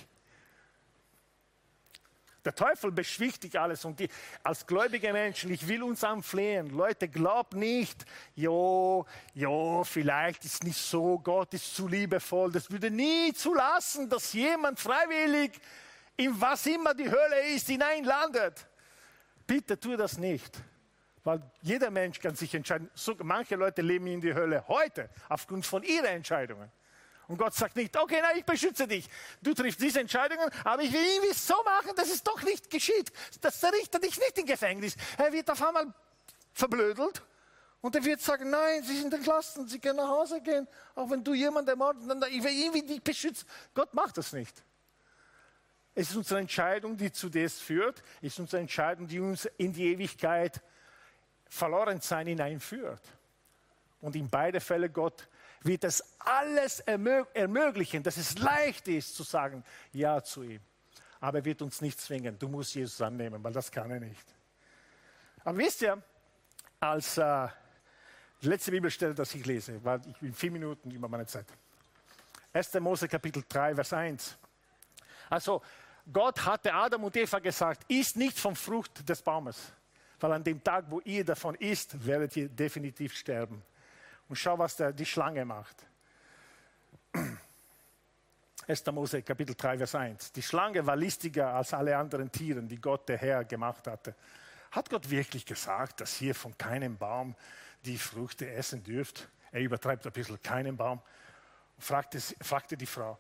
Der Teufel beschwichtigt alles und die, als gläubige Menschen, ich will uns anflehen. Leute, glaubt nicht, jo, jo, vielleicht ist nicht so, Gott ist zu liebevoll. Das würde nie zulassen, dass jemand freiwillig in was immer die Hölle ist, hineinlandet. Bitte tu das nicht. Weil jeder Mensch kann sich entscheiden. So, manche Leute leben in die Hölle heute aufgrund von ihren Entscheidungen. Und Gott sagt nicht, okay, nein, ich beschütze dich. Du triffst diese Entscheidungen, aber ich will irgendwie so machen, dass es doch nicht geschieht. Das richtet dich nicht in Gefängnis. Er wird auf einmal verblödelt und er wird sagen, nein, Sie sind entlassen, Sie können nach Hause gehen, auch wenn du jemanden ermordet, ich will irgendwie dich beschützen. Gott macht das nicht. Es ist unsere Entscheidung, die zu das führt. Es ist unsere Entscheidung, die uns in die Ewigkeit verloren sein hineinführt. Und in beide Fälle Gott wird das alles ermöglichen, dass es leicht ist zu sagen Ja zu ihm. Aber er wird uns nicht zwingen. Du musst Jesus annehmen, weil das kann er nicht. Aber wisst ihr, als äh, die letzte Bibelstelle, das ich lese, weil ich bin vier Minuten über meine Zeit. 1. Mose Kapitel 3, Vers 1. Also Gott hatte Adam und Eva gesagt, isst nicht vom Frucht des Baumes, weil an dem Tag, wo ihr davon isst, werdet ihr definitiv sterben. Und schau, was der, die Schlange macht. [clears throat] 1. Mose Kapitel 3, Vers 1. Die Schlange war listiger als alle anderen Tiere, die Gott der Herr gemacht hatte. Hat Gott wirklich gesagt, dass ihr von keinem Baum die Früchte essen dürft? Er übertreibt ein bisschen, keinen Baum. Fragte, fragte die Frau,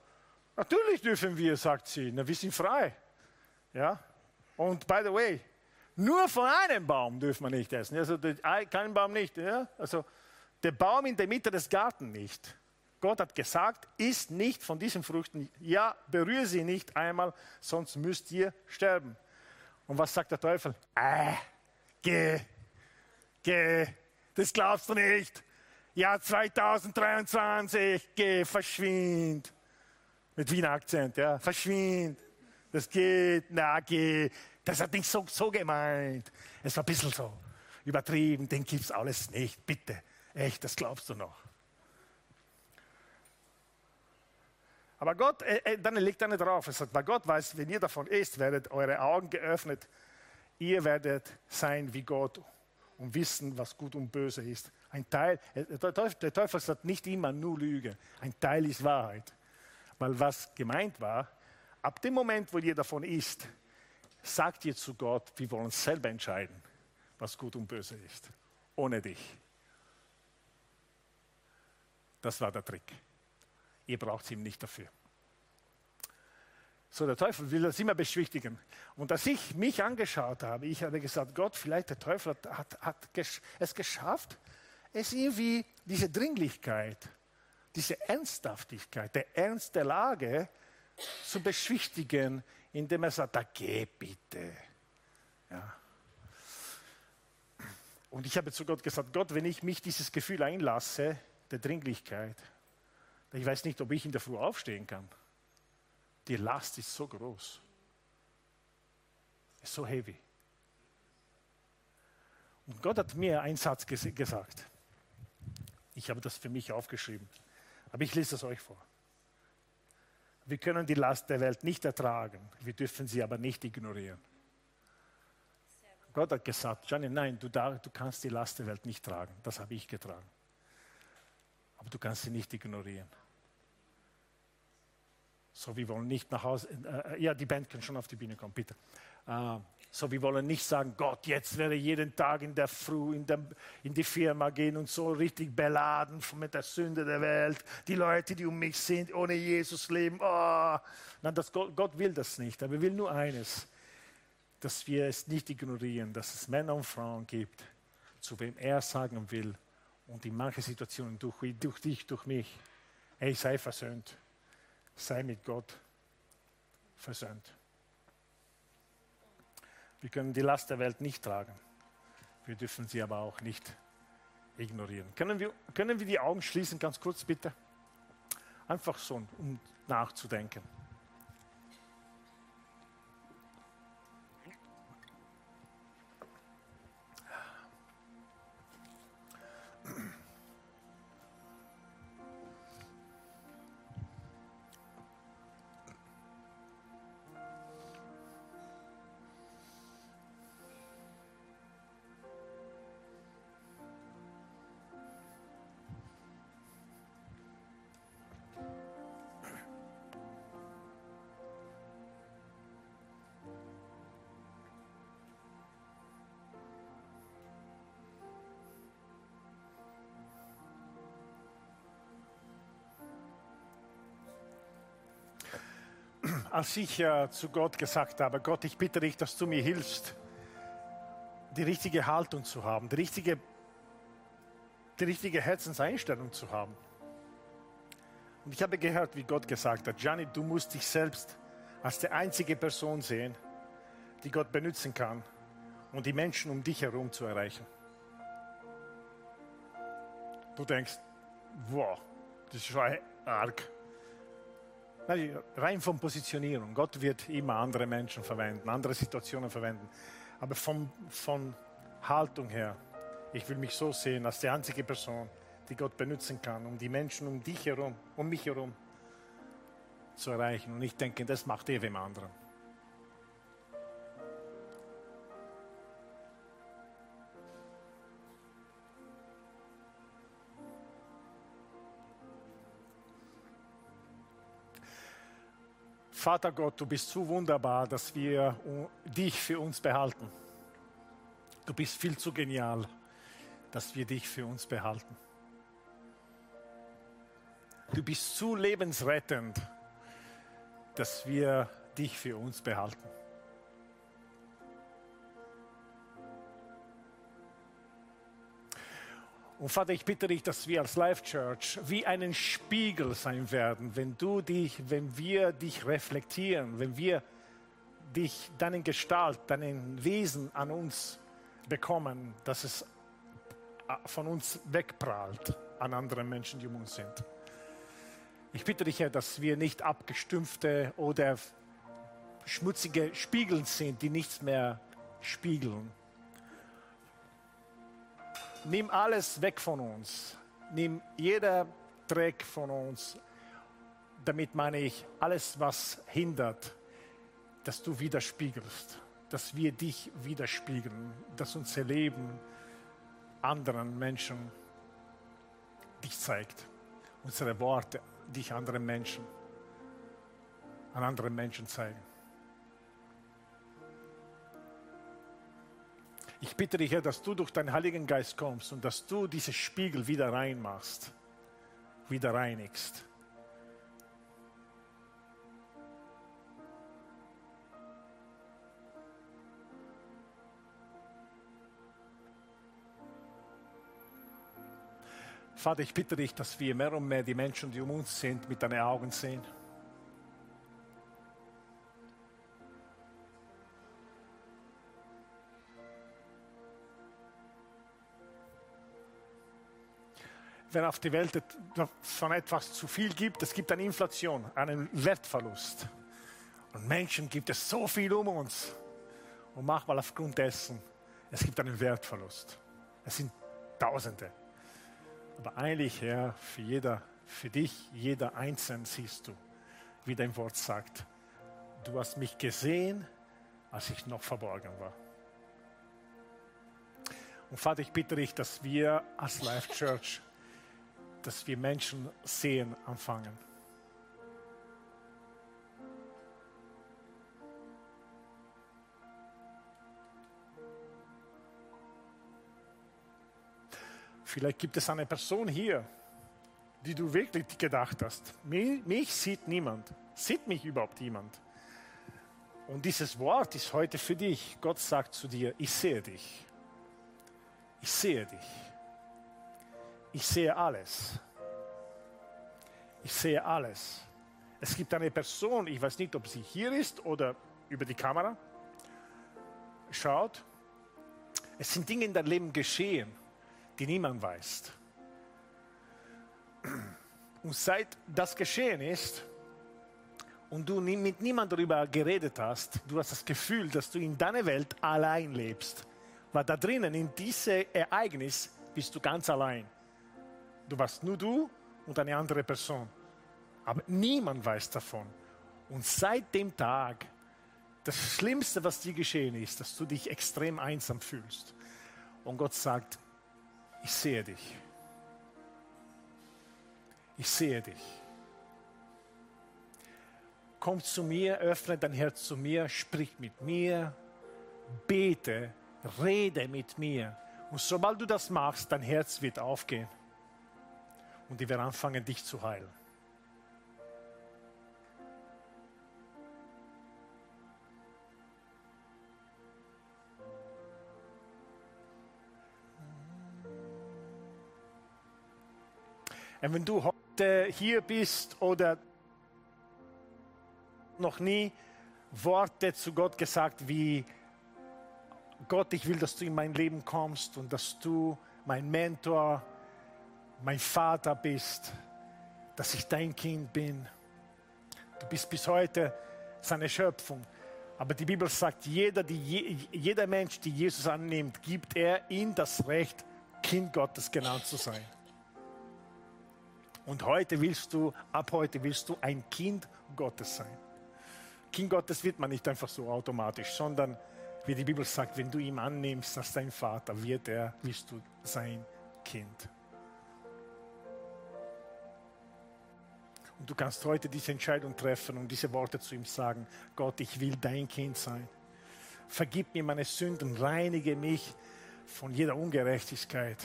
Natürlich dürfen wir, sagt sie. Na, wir sind frei. Ja? Und by the way, nur von einem Baum dürfen wir nicht essen. Also keinen Baum nicht. Ja? Also der Baum in der Mitte des Gartens nicht. Gott hat gesagt, isst nicht von diesen Früchten. Ja, berühre sie nicht einmal, sonst müsst ihr sterben. Und was sagt der Teufel? Äh, geh, geh, das glaubst du nicht. Ja, 2023, geh, verschwind. Mit Wiener Akzent, ja, verschwind. Das geht, na, geh. Das hat nicht so, so gemeint. Es war ein bisschen so übertrieben, den gibt's alles nicht, bitte. Echt, das glaubst du noch. Aber Gott, äh, äh, dann legt er nicht drauf. Er sagt, weil Gott weiß, wenn ihr davon isst, werdet eure Augen geöffnet. Ihr werdet sein wie Gott und wissen, was gut und böse ist. Ein Teil, äh, der Teufel, der Teufel sagt nicht immer nur Lüge. Ein Teil ist Wahrheit. Weil was gemeint war, ab dem Moment, wo ihr davon isst, sagt ihr zu Gott, wir wollen selber entscheiden, was gut und böse ist. Ohne dich. Das war der Trick. Ihr braucht ihn nicht dafür. So, der Teufel will das immer beschwichtigen. Und als ich mich angeschaut habe, ich habe gesagt, Gott, vielleicht der Teufel hat, hat, hat es geschafft, es irgendwie diese Dringlichkeit, diese Ernsthaftigkeit, der Ernst der Lage zu beschwichtigen, indem er sagt, da geh bitte. Ja. Und ich habe zu Gott gesagt, Gott, wenn ich mich dieses Gefühl einlasse, der Dringlichkeit, ich weiß nicht, ob ich in der Früh aufstehen kann. Die Last ist so groß. Ist so heavy. Und Gott hat mir einen Satz ges gesagt. Ich habe das für mich aufgeschrieben. Aber ich lese es euch vor. Wir können die Last der Welt nicht ertragen. Wir dürfen sie aber nicht ignorieren. Gott hat gesagt, Johnny, nein, du, da, du kannst die Last der Welt nicht tragen. Das habe ich getragen. Aber du kannst sie nicht ignorieren. So, wir wollen nicht nach Hause, äh, äh, ja, die Band kann schon auf die Bühne kommen, bitte. Äh, so, wir wollen nicht sagen, Gott, jetzt werde jeden Tag in der Früh in, der, in die Firma gehen und so richtig beladen mit der Sünde der Welt. Die Leute, die um mich sind, ohne Jesus leben. Oh. Nein, das, Gott, Gott will das nicht, aber er will nur eines, dass wir es nicht ignorieren, dass es Männer und Frauen gibt, zu wem er sagen will und in manchen Situationen durch, durch dich, durch mich, ey, sei versöhnt sei mit Gott versöhnt. Wir können die Last der Welt nicht tragen. Wir dürfen sie aber auch nicht ignorieren. Können wir, können wir die Augen schließen, ganz kurz bitte? Einfach so, um nachzudenken. Als ich äh, zu Gott gesagt habe, Gott, ich bitte dich, dass du mir hilfst, die richtige Haltung zu haben, die richtige, die richtige Herzenseinstellung zu haben. Und ich habe gehört, wie Gott gesagt hat, Gianni, du musst dich selbst als die einzige Person sehen, die Gott benutzen kann, um die Menschen um dich herum zu erreichen. Du denkst, wow, das ist schon arg. Rein von Positionierung. Gott wird immer andere Menschen verwenden, andere Situationen verwenden. Aber von, von Haltung her, ich will mich so sehen als die einzige Person, die Gott benutzen kann, um die Menschen um dich herum, um mich herum zu erreichen. Und ich denke, das macht er wem anderen. Vater Gott, du bist so wunderbar, dass wir dich für uns behalten. Du bist viel zu genial, dass wir dich für uns behalten. Du bist zu lebensrettend, dass wir dich für uns behalten. Und Vater, ich bitte dich, dass wir als Life Church wie einen Spiegel sein werden, wenn du dich, wenn wir dich reflektieren, wenn wir dich, deinen Gestalt, deinen Wesen an uns bekommen, dass es von uns wegprallt an anderen Menschen, die um uns sind. Ich bitte dich, Herr, dass wir nicht abgestumpfte oder schmutzige Spiegel sind, die nichts mehr spiegeln. Nimm alles weg von uns. Nimm jeder Dreck von uns. Damit meine ich alles, was hindert, dass du widerspiegelst, dass wir dich widerspiegeln, dass unser Leben anderen Menschen dich zeigt. Unsere Worte dich anderen Menschen, an anderen Menschen zeigen. Ich bitte dich, Herr, dass du durch deinen Heiligen Geist kommst und dass du diese Spiegel wieder reinmachst, wieder reinigst. Vater, ich bitte dich, dass wir mehr und mehr die Menschen, die um uns sind, mit deinen Augen sehen. Wenn auf die Welt von etwas zu viel gibt, es gibt eine Inflation, einen Wertverlust. Und Menschen gibt es so viel um uns. Und manchmal aufgrund dessen, es gibt einen Wertverlust. Es sind Tausende. Aber eigentlich, Herr, für, jeder, für dich, jeder Einzelne siehst du, wie dein Wort sagt. Du hast mich gesehen, als ich noch verborgen war. Und Vater, ich bitte dich, dass wir als Life Church dass wir Menschen sehen anfangen. Vielleicht gibt es eine Person hier, die du wirklich gedacht hast. Mich, sieht niemand. Sieht mich überhaupt niemand? Und dieses Wort ist heute für dich. Gott sagt zu dir, ich sehe dich. Ich sehe dich. Ich sehe alles. Ich sehe alles. Es gibt eine Person, ich weiß nicht, ob sie hier ist oder über die Kamera, schaut. Es sind Dinge in deinem Leben geschehen, die niemand weiß. Und seit das geschehen ist und du mit niemandem darüber geredet hast, du hast das Gefühl, dass du in deiner Welt allein lebst. Weil da drinnen, in diesem Ereignis, bist du ganz allein. Du warst nur du und eine andere Person. Aber niemand weiß davon. Und seit dem Tag, das Schlimmste, was dir geschehen ist, dass du dich extrem einsam fühlst. Und Gott sagt, ich sehe dich. Ich sehe dich. Komm zu mir, öffne dein Herz zu mir, sprich mit mir, bete, rede mit mir. Und sobald du das machst, dein Herz wird aufgehen und die werden anfangen, dich zu heilen. Und wenn du heute hier bist oder noch nie Worte zu Gott gesagt wie Gott, ich will, dass du in mein Leben kommst und dass du mein Mentor, mein Vater bist, dass ich dein Kind bin. Du bist bis heute seine Schöpfung. Aber die Bibel sagt, jeder, die, jeder Mensch, der Jesus annimmt, gibt er ihm das Recht, Kind Gottes genannt zu sein. Und heute willst du, ab heute willst du ein Kind Gottes sein. Kind Gottes wird man nicht einfach so automatisch, sondern wie die Bibel sagt, wenn du ihn annimmst als dein Vater, wird er, willst du sein Kind. Und du kannst heute diese Entscheidung treffen und diese Worte zu ihm sagen, Gott, ich will dein Kind sein. Vergib mir meine Sünden, reinige mich von jeder Ungerechtigkeit.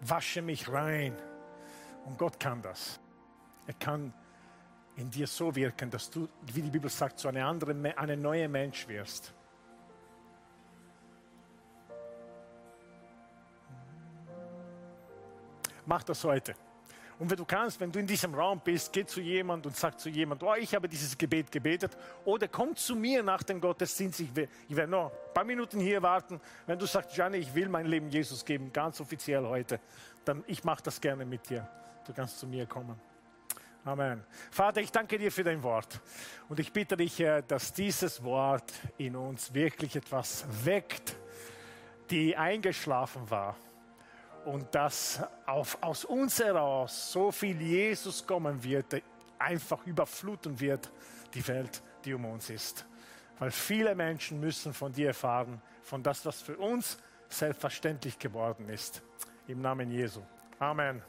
Wasche mich rein. Und Gott kann das. Er kann in dir so wirken, dass du, wie die Bibel sagt, so eine andere, eine neue Mensch wirst. Mach das heute. Und wenn du kannst, wenn du in diesem Raum bist, geh zu jemand und sag zu jemand, oh, ich habe dieses Gebet gebetet. Oder komm zu mir nach dem Gottesdienst. Ich, werde noch ein paar Minuten hier warten. Wenn du sagst, Gianni, ich will mein Leben Jesus geben, ganz offiziell heute, dann ich mache das gerne mit dir. Du kannst zu mir kommen. Amen. Vater, ich danke dir für dein Wort. Und ich bitte dich, dass dieses Wort in uns wirklich etwas weckt, die eingeschlafen war und dass auf, aus uns heraus so viel Jesus kommen wird, einfach überfluten wird die Welt, die um uns ist. Weil viele Menschen müssen von dir erfahren, von das, was für uns selbstverständlich geworden ist. Im Namen Jesu. Amen.